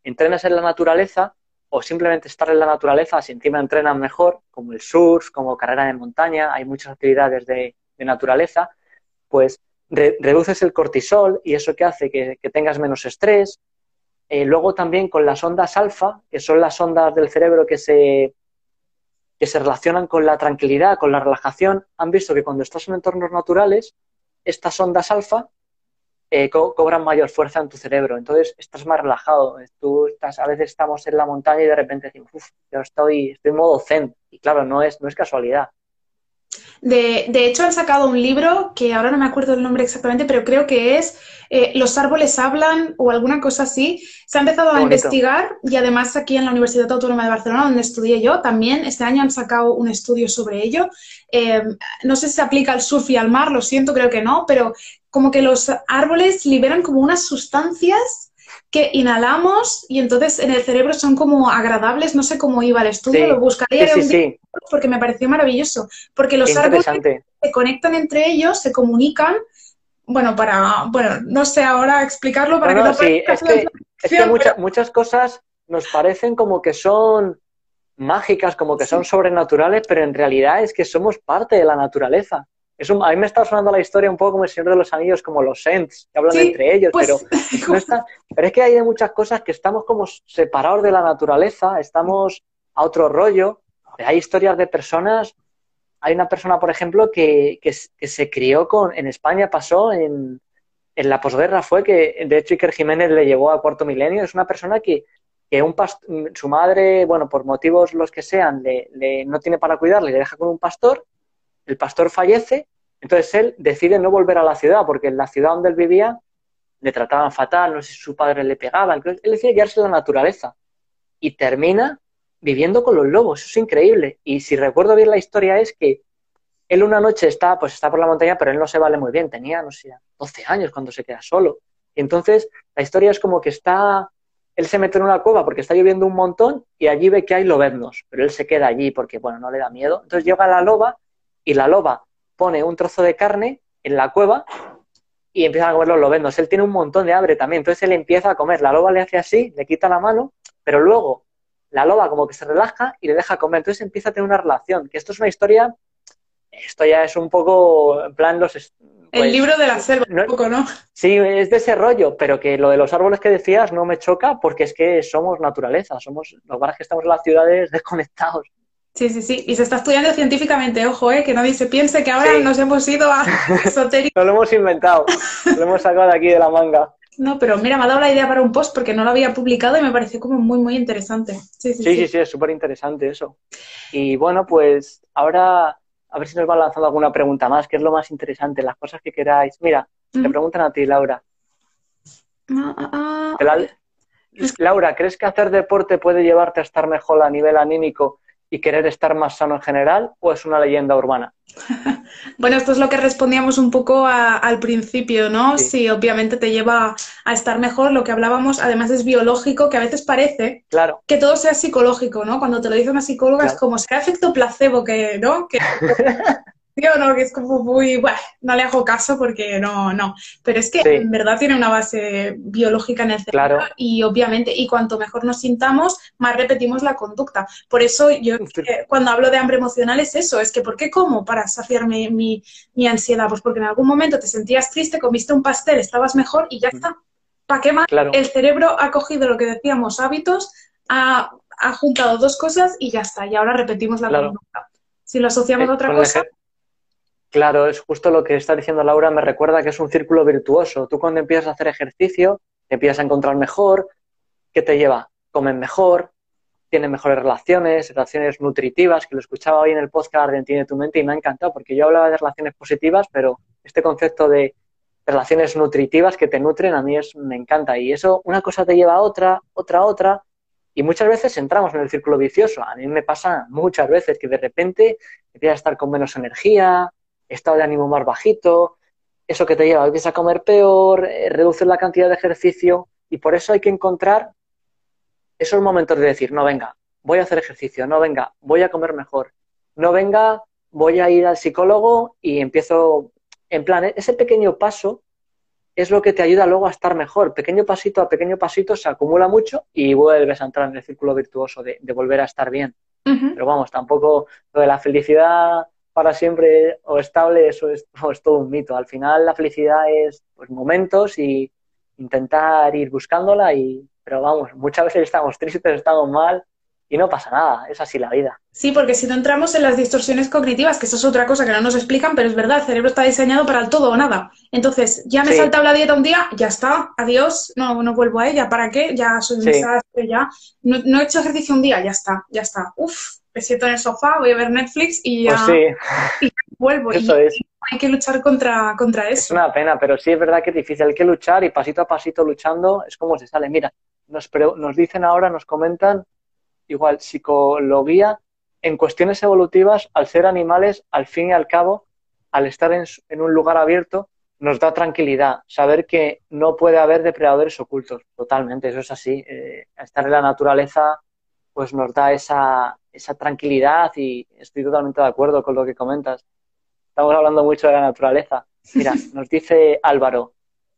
Speaker 2: entrenas en la naturaleza o simplemente estar en la naturaleza, si encima entrenan mejor, como el surf, como carrera de montaña, hay muchas actividades de, de naturaleza, pues reduces el cortisol y eso que hace que, tengas menos estrés. Eh, luego también con las ondas alfa, que son las ondas del cerebro que se, que se relacionan con la tranquilidad, con la relajación, han visto que cuando estás en entornos naturales, estas ondas alfa eh, cobran mayor fuerza en tu cerebro. Entonces estás más relajado. Tú estás, a veces estamos en la montaña y de repente decimos, uff, yo estoy, estoy en modo zen. Y claro, no es, no es casualidad.
Speaker 3: De, de, hecho, han sacado un libro que ahora no me acuerdo el nombre exactamente, pero creo que es eh, Los árboles hablan o alguna cosa así. Se ha empezado a investigar y además aquí en la Universidad Autónoma de Barcelona, donde estudié yo, también este año han sacado un estudio sobre ello. Eh, no sé si se aplica al surf y al mar, lo siento, creo que no, pero como que los árboles liberan como unas sustancias que inhalamos y entonces en el cerebro son como agradables. No sé cómo iba el estudio, lo buscaría porque me pareció maravilloso. Porque los árboles se conectan entre ellos, se comunican. Bueno, para, bueno, no sé ahora explicarlo para que no
Speaker 2: sí, es que, es que muchas cosas nos parecen como que son mágicas, como que son sobrenaturales, pero en realidad es que somos parte de la naturaleza a mí me está sonando la historia un poco como el Señor de los Anillos, como los Saints, que hablan entre ellos, pues, pero, [laughs] no está, pero es que hay muchas cosas que estamos como separados de la naturaleza, estamos a otro rollo. Hay historias de personas, hay una persona, por ejemplo, que, que, se crió con, en España pasó en, en la posguerra, fue que de hecho Iker Jiménez le llevó a cuarto milenio, es una persona que, que un su madre, bueno, por motivos los que sean, le, no tiene para cuidarle, le deja con un pastor, el pastor fallece, entonces él decide no volver a la ciudad, porque en la ciudad donde él vivía le trataban fatal, no sé si su padre le pegaba, él decide quedarse de la naturaleza. Y termina viviendo con los lobos, eso es increíble. Y si recuerdo bien la historia es que él una noche está, pues está por la montaña, pero él no se vale muy bien, tenía, no sé, 12 años cuando se queda solo. Y entonces la historia es como que está él se mete en una cueva porque está lloviendo un montón y allí ve que hay lobeznos, pero él se queda allí porque, bueno, no le da miedo. Entonces llega la loba y la loba pone un trozo de carne en la cueva y empieza a comer los lobeznos. Él tiene un montón de hambre también, entonces él empieza a comer. La loba le hace así, le quita la mano, pero luego la loba como que se relaja y le deja comer. Entonces empieza a tener una relación, que esto es una historia, esto ya es un poco en plan los,
Speaker 3: el pues, libro de la selva, un poco, ¿no?
Speaker 2: Sí, es de ese rollo, pero que lo de los árboles que decías no me choca porque es que somos naturaleza, somos, los bares que estamos en las ciudades [laughs] desconectados.
Speaker 3: Sí, sí, sí. Y se está estudiando científicamente, ojo, ¿eh? que nadie se piense que ahora nos hemos ido a [laughs] esotérico.
Speaker 2: no lo hemos inventado, lo hemos sacado de aquí de la manga.
Speaker 3: No, pero mira, me ha dado la idea para un post porque no lo había publicado y me pareció como muy, muy interesante. Sí, sí,
Speaker 2: sí, sí, sí es súper interesante eso. Y bueno, pues ahora a ver si nos va lanzando alguna pregunta más, que es lo más interesante, las cosas que queráis. Mira, te preguntan a ti, Laura. Ah, ah, ah. Laura, ¿crees que hacer deporte puede llevarte a estar mejor a nivel anímico y querer estar más sano en general o es una leyenda urbana? [laughs]
Speaker 3: bueno, esto es lo que respondíamos un poco al principio, ¿no? Sí. obviamente te lleva a estar mejor, lo que hablábamos, además es biológico, que a veces parece
Speaker 2: claro.
Speaker 3: que todo sea psicológico, ¿no? Cuando te lo dice una psicóloga es como sea efecto placebo, que, ¿no? Que, [laughs] Yo no, que es como muy, bueno, no le hago caso porque no, no. Pero es que en verdad tiene una base biológica en el cerebro y obviamente, y cuanto mejor nos sintamos, más repetimos la conducta. Por eso yo cuando hablo de hambre emocional es eso, es que ¿por qué como para saciar mi, mi, ansiedad? Pues porque en algún momento te sentías triste, comiste un pastel, estabas mejor y ya está. ¿Para qué más? El cerebro ha cogido lo que decíamos, hábitos, ha, ha, juntado dos cosas y ya está. Y ahora repetimos la conducta. Si lo asociamos a eh, otra cosa...
Speaker 2: Claro, es justo lo que está diciendo Laura, me recuerda que es un círculo virtuoso. Tú cuando empiezas a hacer ejercicio, te empiezas a encontrar mejor, ¿qué te lleva? Comen mejor, tienen mejores relaciones, relaciones nutritivas, que lo escuchaba hoy en el podcast de Entiende tu mente y me ha encantado, porque yo hablaba de relaciones positivas, pero este concepto de relaciones nutritivas que te nutren a mí es, me encanta. Y eso, una cosa te lleva a otra, otra a otra, y muchas veces entramos en el círculo vicioso. A mí me pasa muchas veces que de repente empiezas a estar con menos energía, estado de ánimo más bajito, eso que te lleva a a comer peor, eh, reducir la cantidad de ejercicio y por eso hay que encontrar esos momentos de decir, no venga, voy a hacer ejercicio, no venga, voy a comer mejor, no venga, voy a ir al psicólogo y empiezo, en plan, ese pequeño paso es lo que te ayuda luego a estar mejor. Pequeño pasito a pequeño pasito se acumula mucho y vuelves a entrar en el círculo virtuoso de, volver a estar bien. Pero vamos, tampoco lo de la felicidad para siempre o estable, eso [laughs] es, todo un mito. Al final la felicidad es pues, momentos y intentar ir buscándola y, pero vamos, muchas veces estamos tristes, estamos mal y no pasa nada, es así la vida.
Speaker 3: Sí, porque si no entramos en las distorsiones cognitivas, que eso es otra cosa que no nos explican, pero es verdad, el cerebro está diseñado para el todo o nada. Entonces, ya me he saltado la dieta un día, ya está, adiós, no, no vuelvo a ella, ¿para qué? Ya soy un desastre, ya. No, no, he hecho ejercicio un día, ya está, ya está. Uf, me siento en el sofá, voy a ver Netflix y ya,
Speaker 2: pues
Speaker 3: vuelvo.
Speaker 2: Eso es.
Speaker 3: hay que luchar contra, contra eso.
Speaker 2: Es una pena, pero sí es verdad que es difícil. Hay que luchar y pasito a pasito luchando es como se sale. Mira, nos, nos dicen ahora, nos comentan, igual, psicología, en cuestiones evolutivas, al ser animales, al fin y al cabo, al estar en, un lugar abierto, nos da tranquilidad, saber que no puede haber depredadores ocultos. Totalmente, eso es así. Eh, estar en la naturaleza, pues nos da esa, esa tranquilidad y estoy totalmente de acuerdo con lo que comentas. Estamos hablando mucho de la naturaleza. Mira, [laughs] nos dice Álvaro,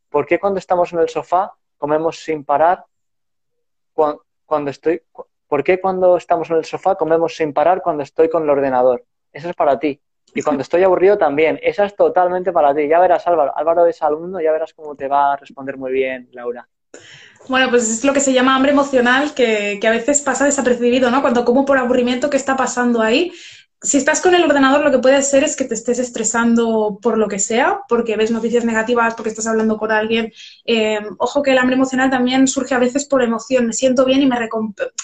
Speaker 2: ¿por qué cuando estamos en el sofá comemos sin parar? Cuando, estoy, ¿Por qué cuando estamos en el sofá comemos sin parar cuando estoy con el ordenador? Eso es para ti. Y cuando estoy aburrido también. Esa es totalmente para ti. Ya verás, Álvaro. Álvaro es alumno, ya verás cómo te va a responder muy bien, Laura.
Speaker 3: Bueno, pues es lo que se llama hambre emocional, que, a veces pasa desapercibido, ¿no? Cuando como por aburrimiento, ¿qué está pasando ahí? si estás con el ordenador, lo que puede ser es que te estés estresando por lo que sea, porque ves noticias negativas, porque estás hablando con alguien. Eh, ojo que el hambre emocional también surge a veces por emoción. Me siento bien y me,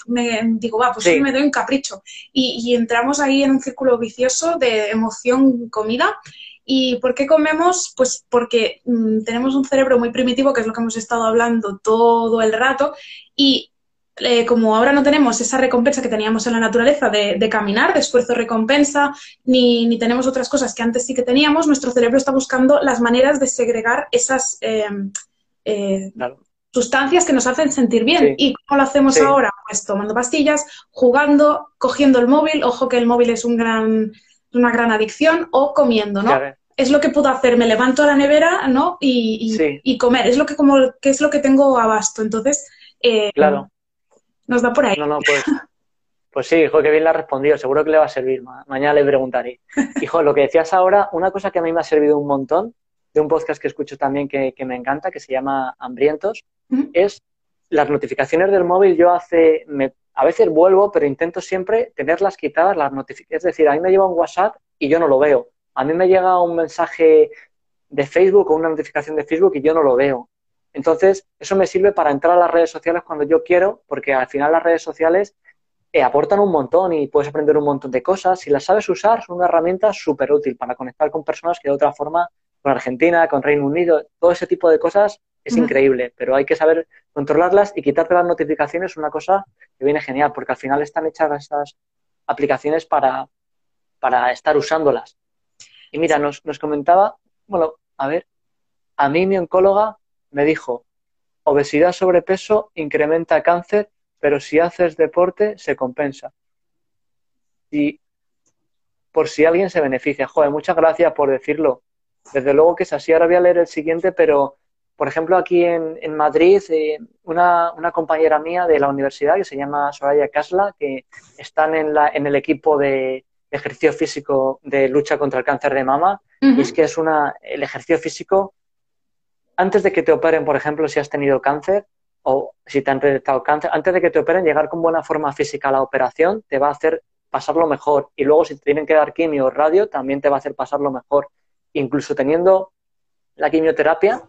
Speaker 3: me digo, va, pues sí. me doy un capricho. Y, entramos ahí en un círculo vicioso de emoción-comida. ¿Y por qué comemos? Pues porque mm, tenemos un cerebro muy primitivo, que es lo que hemos estado hablando todo el rato, y eh, como ahora no tenemos esa recompensa que teníamos en la naturaleza de, caminar, de esfuerzo-recompensa, ni, ni, tenemos otras cosas que antes sí que teníamos, nuestro cerebro está buscando las maneras de segregar esas em, eh, sustancias que nos hacen sentir bien. ¿Y cómo lo hacemos ahora? Pues tomando pastillas, jugando, cogiendo el móvil, ojo que el móvil es un gran, una gran adicción, o comiendo, ¿no? Es lo que puedo hacer, me levanto a la nevera, ¿no? Y, y, comer, es lo que como que es lo que tengo abasto. Entonces, eh,
Speaker 2: claro
Speaker 3: nos da por ahí.
Speaker 2: No, no, pues, pues sí, hijo, que bien le ha respondido. Seguro que le va a servir. Mañana le preguntaré. [laughs] Hijo, lo que decías ahora, una cosa que a mí me ha servido un montón, de un podcast que escucho también que, me encanta, que se llama Hambrientos, es las notificaciones del móvil. Yo hace, me, a veces vuelvo, pero intento siempre tenerlas quitadas las notificaciones. Es decir, a mí me llega un WhatsApp y yo no lo veo. A mí me llega un mensaje de Facebook o una notificación de Facebook y yo no lo veo. Entonces, eso me sirve para entrar a las redes sociales cuando yo quiero, porque al final las redes sociales eh, aportan un montón y puedes aprender un montón de cosas. Si las sabes usar, son una herramienta súper útil para conectar con personas que de otra forma, con Argentina, con Reino Unido, todo ese tipo de cosas es increíble, pero hay que saber controlarlas y quitarte las notificaciones es una cosa que viene genial, porque al final están hechas estas aplicaciones para, para estar usándolas. Y mira, nos, nos comentaba, bueno, a ver, a mí mi oncóloga me dijo, obesidad, sobrepeso incrementa cáncer, pero si haces deporte se compensa. Y por si alguien se beneficia. Joder, muchas gracias por decirlo. Desde luego que es así. Ahora voy a leer el siguiente, pero por ejemplo aquí en, Madrid, eh, una, compañera mía de la universidad que se llama Soraya Casla, que están en, la, en el equipo de ejercicio físico de lucha contra el cáncer de mama, y es que es una, el ejercicio físico antes de que te operen, por ejemplo, si has tenido cáncer o si te han detectado cáncer, antes de que te operen, llegar con buena forma física a la operación te va a hacer pasarlo mejor. Y luego, si te tienen que dar quimio o radio, también te va a hacer pasarlo mejor. Incluso teniendo la quimioterapia,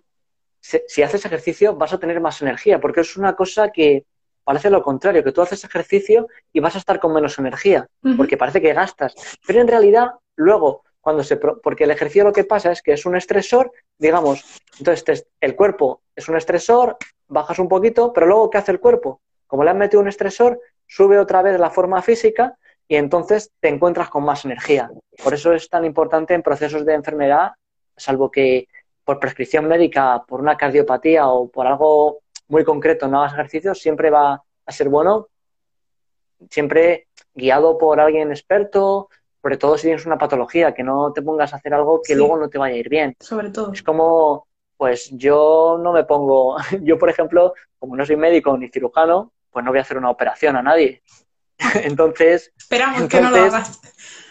Speaker 2: si, haces ejercicio vas a tener más energía, porque es una cosa que parece lo contrario, que tú haces ejercicio y vas a estar con menos energía, porque parece que gastas. Pero en realidad, luego, cuando se porque el ejercicio lo que pasa es que es un estresor, digamos, entonces el cuerpo es un estresor, bajas un poquito, pero luego ¿qué hace el cuerpo? Como le han metido un estresor, sube otra vez la forma física y entonces te encuentras con más energía. Por eso es tan importante en procesos de enfermedad, salvo que por prescripción médica, por una cardiopatía o por algo muy concreto no hagas ejercicio, siempre va a ser bueno, siempre guiado por alguien experto, sobre todo si tienes una patología, que no te pongas a hacer algo que luego no te vaya a ir bien.
Speaker 3: Sobre todo.
Speaker 2: Es como, pues yo no me pongo, [laughs] yo por ejemplo, como no soy médico ni cirujano, pues no voy a hacer una operación a nadie. [laughs] entonces...
Speaker 3: Esperamos que no lo hagas.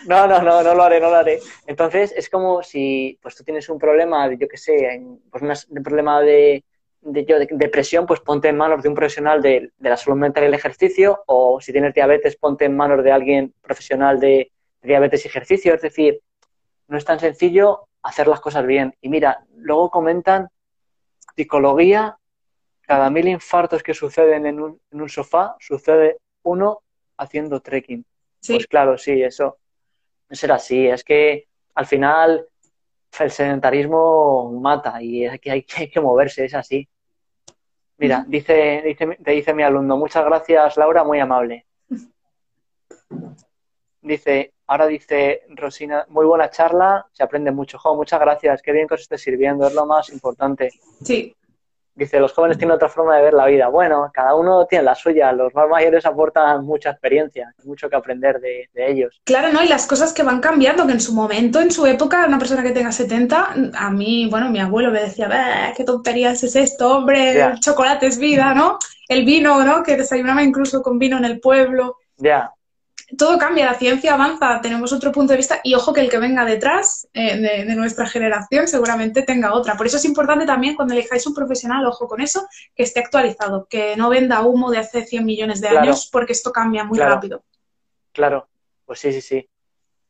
Speaker 2: No, no, no, no lo haré, no lo haré. Entonces es como si pues tú tienes un problema, yo qué sé, pues un problema de, de, yo, de, depresión, pues ponte en manos de un profesional de, de, la salud mental y el ejercicio, o si tienes diabetes, ponte en manos de alguien profesional de, diabetes y ejercicio. Es decir, no es tan sencillo hacer las cosas bien. Y mira, luego comentan psicología, cada mil infartos que suceden en un, en un sofá, sucede uno haciendo trekking. Pues claro, sí, eso será así. Es que al final el sedentarismo mata y hay que, hay que moverse, es así. Mira, dice, dice, te dice mi alumno, muchas gracias Laura, muy amable. [laughs] Dice, Ahora dice Rosina, muy buena charla, se aprende mucho. Jo, muchas gracias, qué bien que os esté sirviendo, es lo más importante.
Speaker 3: Sí.
Speaker 2: Dice, los jóvenes tienen otra forma de ver la vida. Bueno, cada uno tiene la suya, los más mayores aportan mucha experiencia, mucho que aprender de, ellos.
Speaker 3: Claro, ¿no? Y las cosas que van cambiando, que en su momento, en su época, una persona que tenga 70, a mí, bueno, mi abuelo me decía, qué tonterías es esto, hombre, el chocolate es vida, ¿no? El vino, ¿no? Que desayunaba incluso con vino en el pueblo.
Speaker 2: Ya
Speaker 3: todo cambia, la ciencia avanza, tenemos otro punto de vista y ojo que el que venga detrás eh, de, nuestra generación seguramente tenga otra. Por eso es importante también cuando elijáis un profesional, ojo con eso, que esté actualizado, que no venda humo de hace 100 millones de años porque esto cambia muy rápido.
Speaker 2: Claro, pues sí, sí, sí.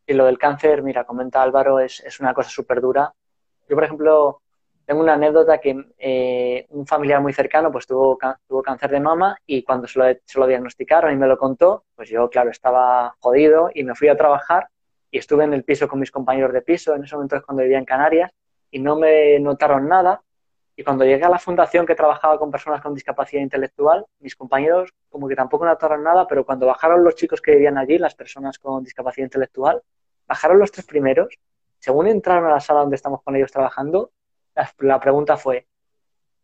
Speaker 2: Y lo del cáncer, mira, comenta Álvaro, es, es una cosa súper dura. Yo, por ejemplo, tengo una anécdota que eh, un familiar muy cercano pues tuvo, tuvo cáncer de mama y cuando se lo, se lo diagnosticaron y me lo contó, pues yo, claro, estaba jodido y me fui a trabajar y estuve en el piso con mis compañeros de piso, en ese momento es cuando vivía en Canarias, y no me notaron nada. Y cuando llegué a la fundación que trabajaba con personas con discapacidad intelectual, mis compañeros como que tampoco notaron nada, pero cuando bajaron los chicos que vivían allí, las personas con discapacidad intelectual, bajaron los tres primeros, según entraron a la sala donde estamos con ellos trabajando, la, pregunta fue,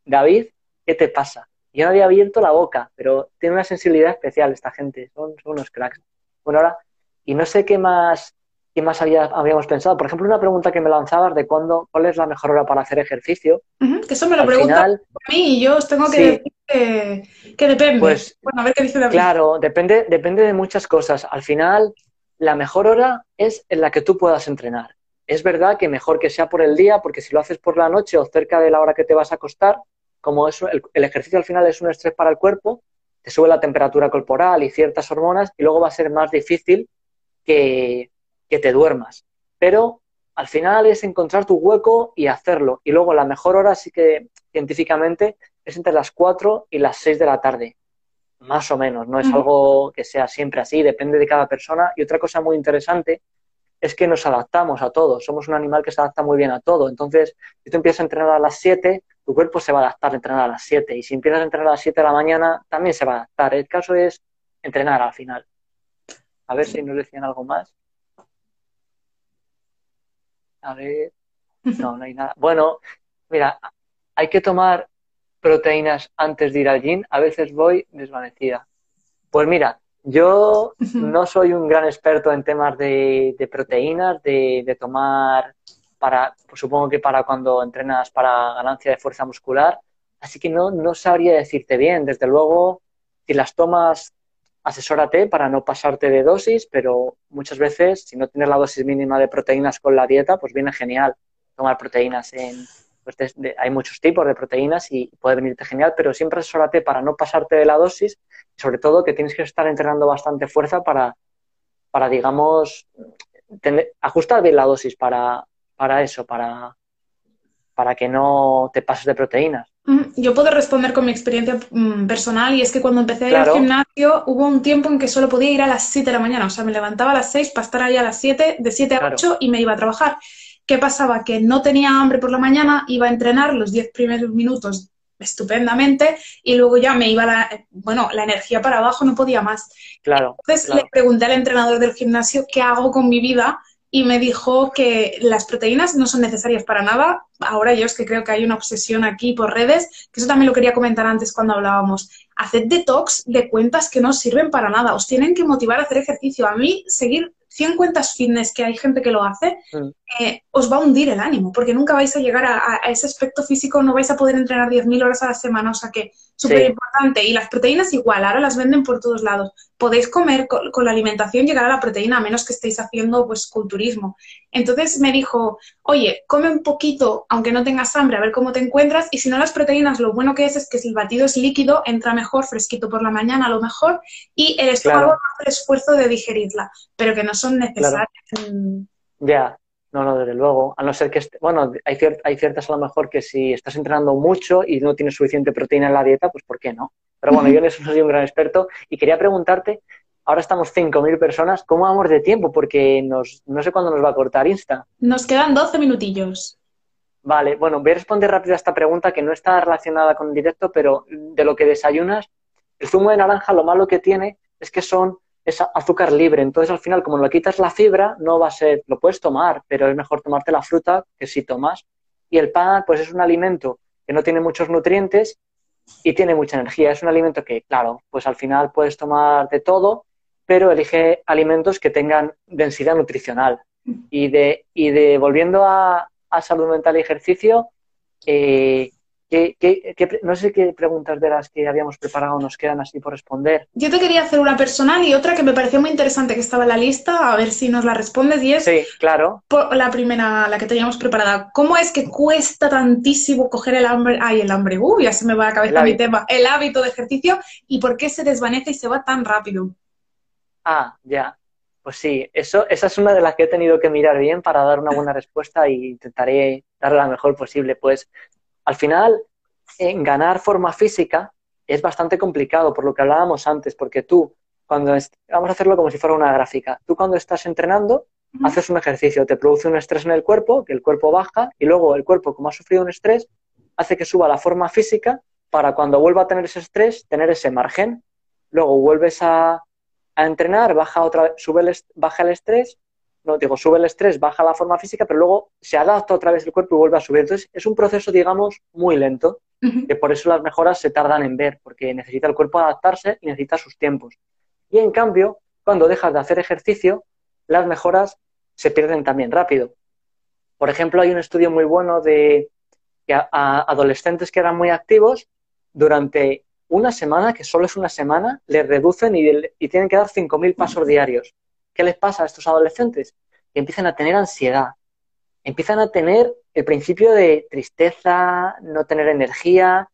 Speaker 2: David, ¿qué te pasa? Yo no había abierto la boca, pero tiene una sensibilidad especial esta gente, son, son unos cracks. Bueno, ahora, y no sé qué más ¿Qué más habíamos pensado? Por ejemplo, una pregunta que me lanzabas de cuándo, cuál es la mejor hora para hacer ejercicio.
Speaker 3: que eso me lo preguntan a mí y yo os tengo que decir que, depende.
Speaker 2: Pues, bueno, a ver qué dice David. Claro, depende, depende de muchas cosas. Al final, la mejor hora es en la que tú puedas entrenar. Es verdad que mejor que sea por el día, porque si lo haces por la noche o cerca de la hora que te vas a acostar, como eso, el ejercicio al final es un estrés para el cuerpo, te sube la temperatura corporal y ciertas hormonas y luego va a ser más difícil que, que te duermas. Pero al final es encontrar tu hueco y hacerlo. Y luego la mejor hora sí que científicamente es entre las 4 y las 6 de la tarde. Más o menos, no es algo que sea siempre así, depende de cada persona. Y otra cosa muy interesante es que nos adaptamos a todo. Somos un animal que se adapta muy bien a todo. Entonces, si tú empiezas a entrenar a las 7, tu cuerpo se va a adaptar a entrenar a las 7. Y si empiezas a entrenar a las 7 de la mañana, también se va a adaptar. El caso es entrenar al final. A ver si nos decían algo más. A ver. No, no hay nada. Bueno, mira, hay que tomar proteínas antes de ir al gym. A veces voy desvanecida. Pues mira, yo no soy un gran experto en temas de, proteínas, de, tomar para, pues supongo que para cuando entrenas para ganancia de fuerza muscular. Así que no, no sabría decirte bien. Desde luego, si las tomas asesórate para no pasarte de dosis, pero muchas veces, si no tienes la dosis mínima de proteínas con la dieta, pues viene genial tomar proteínas en... Pues hay muchos tipos de proteínas y puede venirte genial, pero siempre asesórate para no pasarte de la dosis sobre todo que tienes que estar entrenando bastante fuerza para, para digamos, ajustar bien la dosis para, para eso, para, para que no te pases de proteínas.
Speaker 3: Yo puedo responder con mi experiencia mm, personal y es que cuando empecé a ir al gimnasio hubo un tiempo en que solo podía ir a las 7 de la mañana, o sea, me levantaba a las 6 para estar ahí a las 7, de 7 a 8 y me iba a trabajar. ¿Qué pasaba? Que no tenía hambre por la mañana, iba a entrenar los 10 primeros minutos estupendamente y luego ya me iba la, bueno, la energía para abajo, no podía más.
Speaker 2: Claro.
Speaker 3: Entonces le pregunté al entrenador del gimnasio qué hago con mi vida y me dijo que las proteínas no son necesarias para nada. Ahora yo es que creo que hay una obsesión aquí por redes, que eso también lo quería comentar antes cuando hablábamos. Haced detox de cuentas que no sirven para nada. Os tienen que motivar a hacer ejercicio. A mí, seguir 100 cuentas fitness que hay gente que lo hace, mm. eh, os va a hundir el ánimo, porque nunca vais a llegar a, ese aspecto físico, no vais a poder entrenar 10.000 horas a la semana, o sea que súper importante. Y las proteínas igual, ahora las venden por todos lados. Podéis comer con, la alimentación, llegar a la proteína, a menos que estéis haciendo pues culturismo. Entonces me dijo, oye, come un poquito, aunque no tengas hambre, a ver cómo te encuentras, y si no las proteínas, lo bueno que es es que si el batido es líquido, entra mejor, fresquito por la mañana a lo mejor, y el estómago hace el esfuerzo de digerirla, pero que no son necesarias.
Speaker 2: Ya, no, no, desde luego. A no ser que, bueno, hay, hay ciertas a lo mejor que si estás entrenando mucho y no tienes suficiente proteína en la dieta, pues ¿por qué no? Pero bueno, yo en eso no soy un gran experto y quería preguntarte, ahora estamos 5.000 personas, ¿cómo vamos de tiempo? Porque nos, no sé cuándo nos va a cortar Insta.
Speaker 3: Nos quedan 12 minutillos.
Speaker 2: Vale, bueno, voy a responder rápido a esta pregunta que no está relacionada con el directo, pero de lo que desayunas, el zumo de naranja lo malo que tiene es que son es azúcar libre. Entonces, al final, como le quitas la fibra, no va a ser, lo puedes tomar, pero es mejor tomarte la fruta que si tomas. Y el pan, pues es un alimento que no tiene muchos nutrientes y tiene mucha energía. Es un alimento que, claro, pues al final puedes tomar de todo, pero elige alimentos que tengan densidad nutricional. Y de, y de volviendo a, a salud mental y ejercicio, eh, no sé qué preguntas de las que habíamos preparado nos quedan así por responder.
Speaker 3: Yo te quería hacer una personal y otra que me pareció muy interesante que estaba en la lista, a ver si nos la respondes, y es
Speaker 2: sí, claro.
Speaker 3: la primera, la que teníamos preparada. ¿Cómo es que cuesta tantísimo coger el hambre? Ay, el hambre, uy, ya se me va a la cabeza mi tema. El hábito de ejercicio y por qué se desvanece y se va tan rápido.
Speaker 2: Ah, ya. Pues sí, eso, esa es una de las que he tenido que mirar bien para dar una buena respuesta e intentaré darle la mejor posible. Pues al final, en ganar forma física es bastante complicado, por lo que hablábamos antes, porque tú, cuando vamos a hacerlo como si fuera una gráfica, tú cuando estás entrenando, haces un ejercicio, te produce un estrés en el cuerpo, que el cuerpo baja, y luego el cuerpo, como ha sufrido un estrés, hace que suba la forma física para cuando vuelva a tener ese estrés, tener ese margen. Luego vuelves a, a entrenar, baja otra sube el, baja el estrés, no digo, sube el estrés, baja la forma física, pero luego se adapta otra vez el cuerpo y vuelve a subir. Entonces, es un proceso, digamos, muy lento, que por eso las mejoras se tardan en ver, porque necesita el cuerpo adaptarse y necesita sus tiempos. Y en cambio, cuando dejas de hacer ejercicio, las mejoras se pierden también rápido. Por ejemplo, hay un estudio muy bueno de que a adolescentes que eran muy activos, durante una semana, que solo es una semana, les reducen y, tienen que dar 5.000 pasos diarios. ¿Qué les pasa a estos adolescentes? Que empiezan a tener ansiedad, empiezan a tener el principio de tristeza, no tener energía.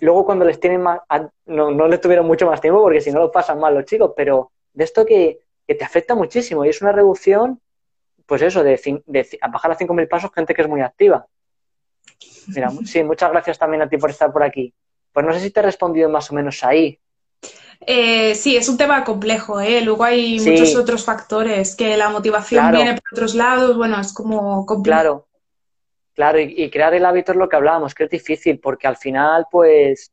Speaker 2: Luego cuando les tienen más, no, no les tuvieron mucho más tiempo porque si no lo pasan mal los chicos, pero de esto que, te afecta muchísimo y es una reducción, pues eso, de, de bajar a 5.000 pasos gente que es muy activa. Mira, [laughs] sí, muchas gracias también a ti por estar por aquí. Pues no sé si te he respondido más o menos ahí.
Speaker 3: Eh, sí, es un tema complejo, ¿eh? Luego hay muchos otros factores, que la motivación viene por otros lados, bueno, es como complejo.
Speaker 2: Claro, claro, y, crear el hábito es lo que hablábamos, que es difícil, porque al final, pues,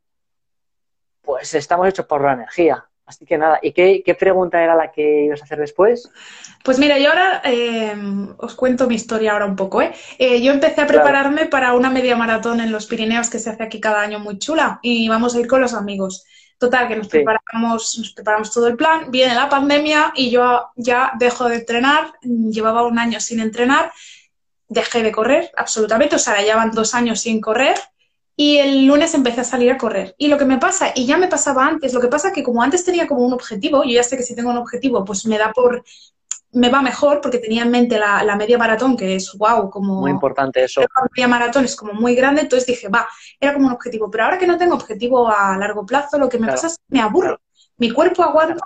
Speaker 2: pues estamos hechos por la energía. Así que nada, ¿y qué, pregunta era la que ibas a hacer después?
Speaker 3: Pues mira, yo ahora eh, os cuento mi historia ahora un poco. ¿eh? eh yo empecé a prepararme para una media maratón en los Pirineos que se hace aquí cada año muy chula y vamos a ir con los amigos. Total, que nos preparamos, nos preparamos todo el plan, viene la pandemia y yo ya dejo de entrenar, llevaba un año sin entrenar, dejé de correr absolutamente, o sea, ya van dos años sin correr. Y el lunes empecé a salir a correr. Y lo que me pasa, y ya me pasaba antes, lo que pasa es que como antes tenía como un objetivo, yo ya sé que si tengo un objetivo, pues me da por, me va mejor porque tenía en mente la, media maratón, que es wow, como...
Speaker 2: Muy importante eso.
Speaker 3: La media maratón es como muy grande, entonces dije, va, era como un objetivo. Pero ahora que no tengo objetivo a largo plazo, lo que me pasa es que me aburro. Mi cuerpo aguanta,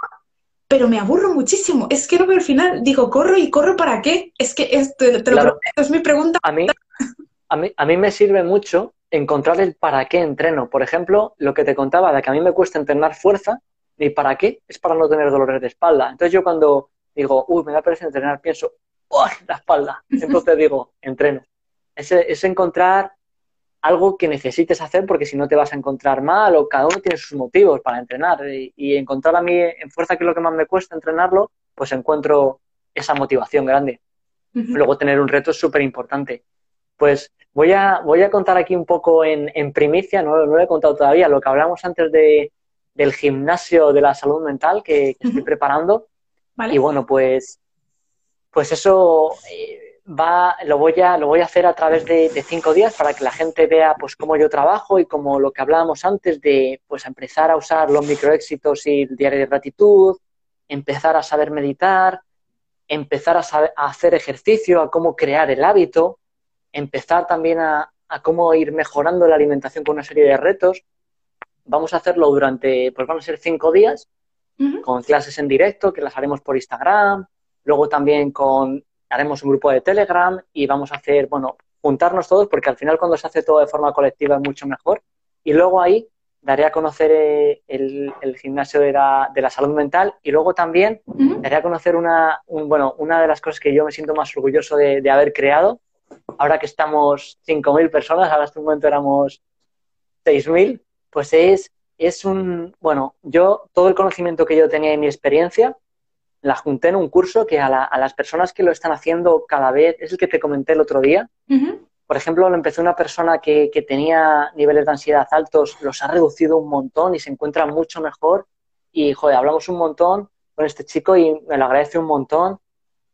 Speaker 3: pero me aburro muchísimo. Es que no veo al final, digo, corro y corro para qué. Es que es, te, lo es mi pregunta.
Speaker 2: A mí, a mí, a mí me sirve mucho encontrar el para qué entreno. Por ejemplo, lo que te contaba de que a mí me cuesta entrenar fuerza, y para qué es para no tener dolores de espalda. Entonces yo cuando digo, uy, me da pereza entrenar, pienso, ¡oh, la espalda! Entonces digo, entreno. Es, es encontrar algo que necesites hacer porque si no te vas a encontrar mal o cada uno tiene sus motivos para entrenar. Y, encontrar a mí en fuerza, que es lo que más me cuesta entrenarlo, pues encuentro esa motivación grande. Luego tener un reto es súper importante. Pues voy a, voy a contar aquí un poco en, primicia, no, lo he contado todavía, lo que hablamos antes de, del gimnasio de la salud mental que, estoy preparando. Y bueno, pues, pues eso eh, va, lo voy a, lo voy a hacer a través de, cinco días para que la gente vea pues cómo yo trabajo y como lo que hablábamos antes de pues empezar a usar los microéxitos y el diario de gratitud, empezar a saber meditar, empezar a, a hacer ejercicio, a cómo crear el hábito, empezar también a, cómo ir mejorando la alimentación con una serie de retos. Vamos a hacerlo durante, pues van a ser cinco días, con clases en directo, que las haremos por Instagram, luego también con, haremos un grupo de Telegram y vamos a hacer, bueno, juntarnos todos, porque al final cuando se hace todo de forma colectiva es mucho mejor. Y luego ahí daré a conocer eh, el, gimnasio de la, de la, salud mental. Y luego también daré a conocer una, bueno, una de las cosas que yo me siento más orgulloso de, de haber creado, ahora que estamos 5.000 personas, ahora hasta un momento éramos 6.000, pues es, es un, bueno, yo todo el conocimiento que yo tenía y mi experiencia la junté en un curso que a, las personas que lo están haciendo cada vez, es el que te comenté el otro día. Por ejemplo, lo empezó una persona que, que, tenía niveles de ansiedad altos, los ha reducido un montón y se encuentra mucho mejor. Y, joder, hablamos un montón con este chico y me lo agradece un montón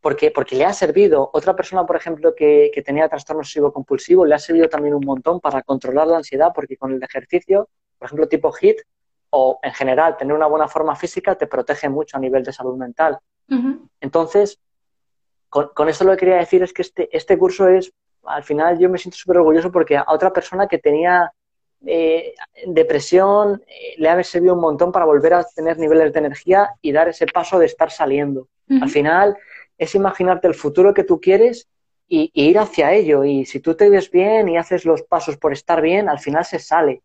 Speaker 2: porque, porque le ha servido. Otra persona, por ejemplo, que, que tenía trastorno obsesivo-compulsivo, le ha servido también un montón para controlar la ansiedad, porque con el ejercicio, por ejemplo, tipo HIT, o en general tener una buena forma física, te protege mucho a nivel de salud mental. Entonces, con, con, esto lo que quería decir es que este, este curso es, al final yo me siento súper orgulloso porque a otra persona que tenía eh, depresión eh, le ha servido un montón para volver a tener niveles de energía y dar ese paso de estar saliendo. Al final es imaginarte el futuro que tú quieres y, ir hacia ello. Y si tú te ves bien y haces los pasos por estar bien, al final se sale.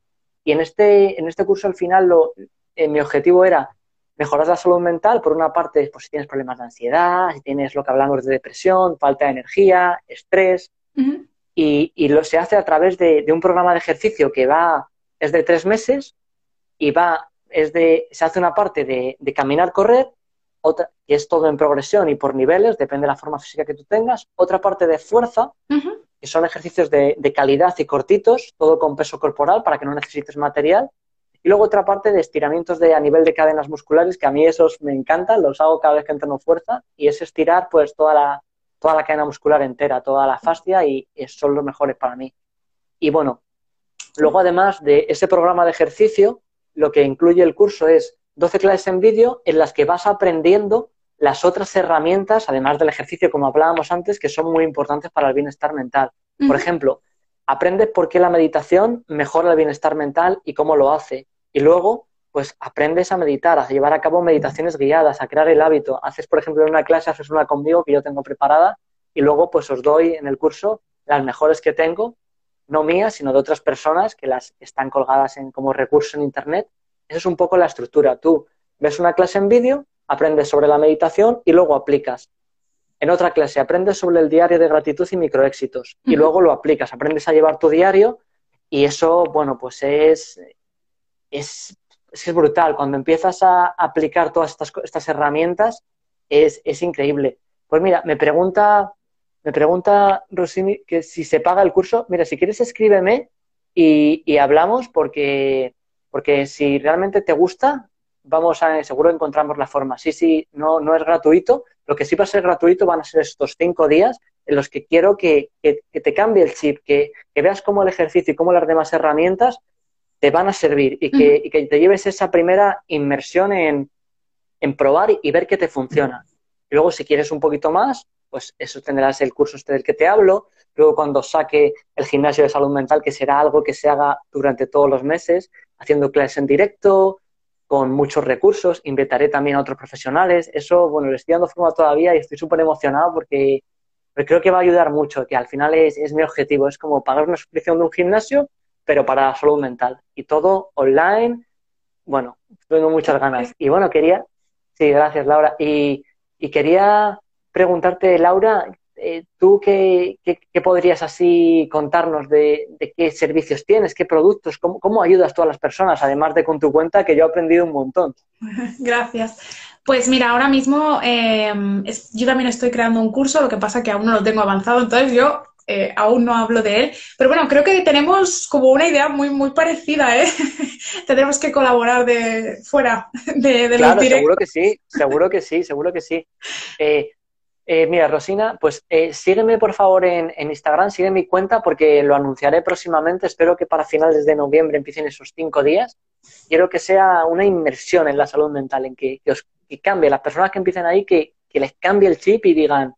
Speaker 2: Y en este, en este curso al final lo, eh, mi objetivo era mejorar la salud mental. Por una parte, pues si tienes problemas de ansiedad, si tienes lo que hablamos de depresión, falta de energía, estrés. y, lo se hace a través de, un programa de ejercicio que va, es de tres meses y va, es de, se hace una parte de, caminar, correr, otra, que es todo en progresión y por niveles, depende de la forma física que tú tengas, otra parte de fuerza, que son ejercicios de, calidad y cortitos, todo con peso corporal para que no necesites material, y luego otra parte de estiramientos de, a nivel de cadenas musculares, que a mí esos me encantan, los hago cada vez que entreno fuerza, y es estirar pues toda la, toda la cadena muscular entera, toda la fascia, y son los mejores para mí. Y bueno, luego además de ese programa de ejercicio, lo que incluye el curso es 12 clases en vídeo en las que vas aprendiendo las otras herramientas, además del ejercicio, como hablábamos antes, que son muy importantes para el bienestar mental. Por ejemplo, aprendes por qué la meditación mejora el bienestar mental y cómo lo hace. Y luego, pues aprendes a meditar, a llevar a cabo meditaciones guiadas, a crear el hábito. Haces, por ejemplo, en una clase, haces una conmigo que yo tengo preparada y luego pues os doy en el curso las mejores que tengo, no mías, sino de otras personas que las están colgadas en, como recurso en Internet. Esa es un poco la estructura. Tú ves una clase en vídeo, aprendes sobre la meditación y luego aplicas. En otra clase aprendes sobre el diario de gratitud y microéxitos y luego lo aplicas, aprendes a llevar tu diario y eso, bueno, pues es, es, es brutal. Cuando empiezas a aplicar todas estas, estas herramientas es, es increíble. Pues mira, me pregunta, me pregunta Rosini que si se paga el curso. Mira, si quieres escríbeme y, y hablamos porque, porque si realmente te gusta, vamos a, seguro encontramos la forma. Sí, sí, no, no es gratuito. Lo que sí va a ser gratuito van a ser estos cinco días en los que quiero que, te cambie el chip, que, veas cómo el ejercicio y cómo las demás herramientas te van a servir y que, te lleves esa primera inmersión en, probar y, ver qué te funciona. Y luego, si quieres un poquito más, pues eso tendrás el curso este del que te hablo. Luego, cuando saque el gimnasio de salud mental, que será algo que se haga durante todos los meses, haciendo clases en directo, con muchos recursos, invitaré también a otros profesionales. Eso, bueno, le estoy dando forma todavía y estoy súper emocionado porque, creo que va a ayudar mucho, que al final es, es, mi objetivo, es como pagar una suscripción de un gimnasio, pero para salud mental. Y todo online, bueno, tengo muchas ganas. Y bueno, quería, sí, gracias Laura. Y, y quería preguntarte, Laura, eh, ¿tú qué, podrías así contarnos de, qué servicios tienes, qué productos, cómo, ayudas tú a las personas, además de con tu cuenta, que yo he aprendido un montón? [laughs]
Speaker 3: Gracias. Pues mira, ahora mismo em, yo también estoy creando un curso, lo que pasa que aún no lo tengo avanzado, entonces yo eh, aún no hablo de él. Pero bueno, creo que tenemos como una idea muy, muy parecida, ¿eh? [laughs] Tendremos que colaborar de fuera de, de
Speaker 2: claro, Seguro que sí, seguro que sí, seguro que sí. [laughs] Eh, eh, mira, Rosina, pues eh, sígueme por favor en, Instagram, sigue mi cuenta porque lo anunciaré próximamente. Espero que para finales de noviembre empiecen esos cinco días. Quiero que sea una inmersión en la salud mental, en que, os cambie. Las personas que empiecen ahí, que, les cambie el chip y digan,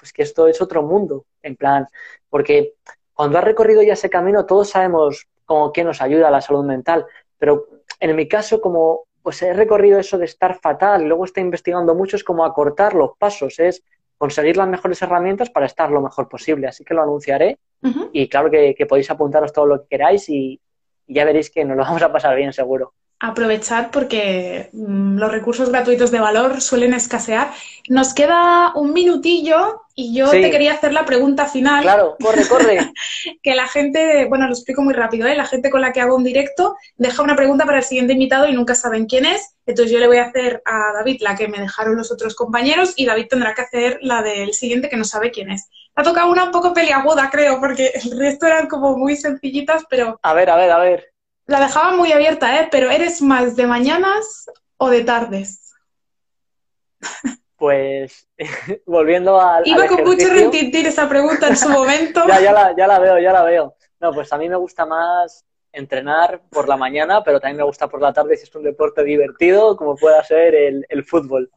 Speaker 2: pues que esto es otro mundo, en plan, porque cuando has recorrido ya ese camino, todos sabemos cómo que nos ayuda a la salud mental, pero en mi caso, como pues he recorrido eso de estar fatal luego estoy investigando mucho, es como acortar los pasos, es conseguir las mejores herramientas para estar lo mejor posible. Así que lo anunciaré y claro que, podéis apuntaros todo lo que queráis y, ya veréis que nos lo [laughs] vamos a pasar bien seguro.
Speaker 3: Aprovechad porque mm, los recursos gratuitos de valor suelen escasear. Nos queda un minutillo y yo te quería hacer la pregunta final.
Speaker 2: Claro, corre, corre. [laughs]
Speaker 3: que la gente, bueno, lo explico muy rápido, ¿eh? La gente con la que hago un directo deja una pregunta para el siguiente invitado y nunca saben quién es. Entonces yo le voy a hacer a David la que me dejaron los otros compañeros y David tendrá que hacer la del siguiente que no sabe quién es. Ha tocado una un poco peliaguda, creo, porque el resto eran como muy sencillitas, pero...
Speaker 2: A ver, a ver, a ver.
Speaker 3: La dejaba muy abierta, ¿eh? Pero ¿eres más de mañanas o de tardes? [laughs]
Speaker 2: Pues [laughs] volviendo al.
Speaker 3: Iba con mucho retintir esa pregunta en su [laughs] momento.
Speaker 2: ya, ya, la, ya la veo, ya la veo. No, pues a mí me gusta más entrenar por la mañana, pero también me gusta por la tarde si es un deporte divertido, como pueda ser el, fútbol.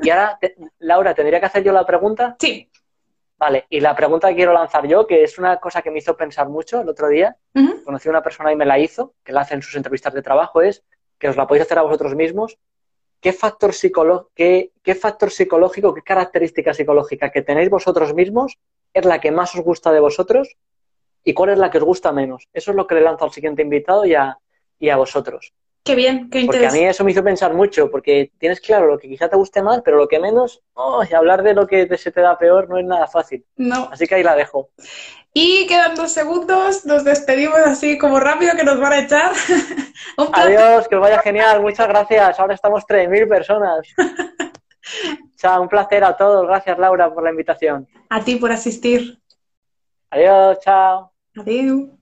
Speaker 2: Y ahora, Laura, ¿tendría que hacer yo la pregunta?
Speaker 3: Sí.
Speaker 2: Vale, y la pregunta que quiero lanzar yo, que es una cosa que me hizo pensar mucho el otro día, conocí a una persona y me la hizo, que la hace en sus entrevistas de trabajo, es que os la podéis hacer a vosotros mismos qué factor, qué, qué factor psicológico, qué característica psicológica que tenéis vosotros mismos es la que más os gusta de vosotros y cuál es la que os gusta menos. Eso es lo que le lanzo al siguiente invitado y a, y a vosotros.
Speaker 3: Qué bien, qué interesante.
Speaker 2: Porque a mí eso me hizo pensar mucho, porque tienes claro lo que quizá te guste más, pero lo que menos, oh, y hablar de lo que se te da peor no es nada fácil.
Speaker 3: No.
Speaker 2: Así que ahí la dejo.
Speaker 3: Y quedan dos segundos, nos despedimos así como rápido que nos van a echar. [laughs]
Speaker 2: Adiós, que os vaya genial, muchas gracias. Ahora estamos 3.000 personas. [laughs] Chao, un placer a todos. Gracias, Laura, por la invitación.
Speaker 3: A ti por asistir.
Speaker 2: Adiós, chao.
Speaker 3: Adiós.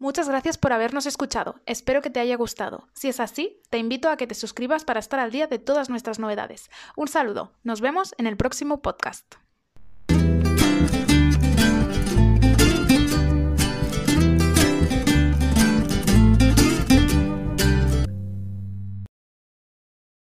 Speaker 1: Muchas gracias por habernos escuchado. Espero que te haya gustado. Si es así, te invito a que te suscribas para estar al día de todas nuestras novedades. Un saludo. Nos vemos en el próximo podcast.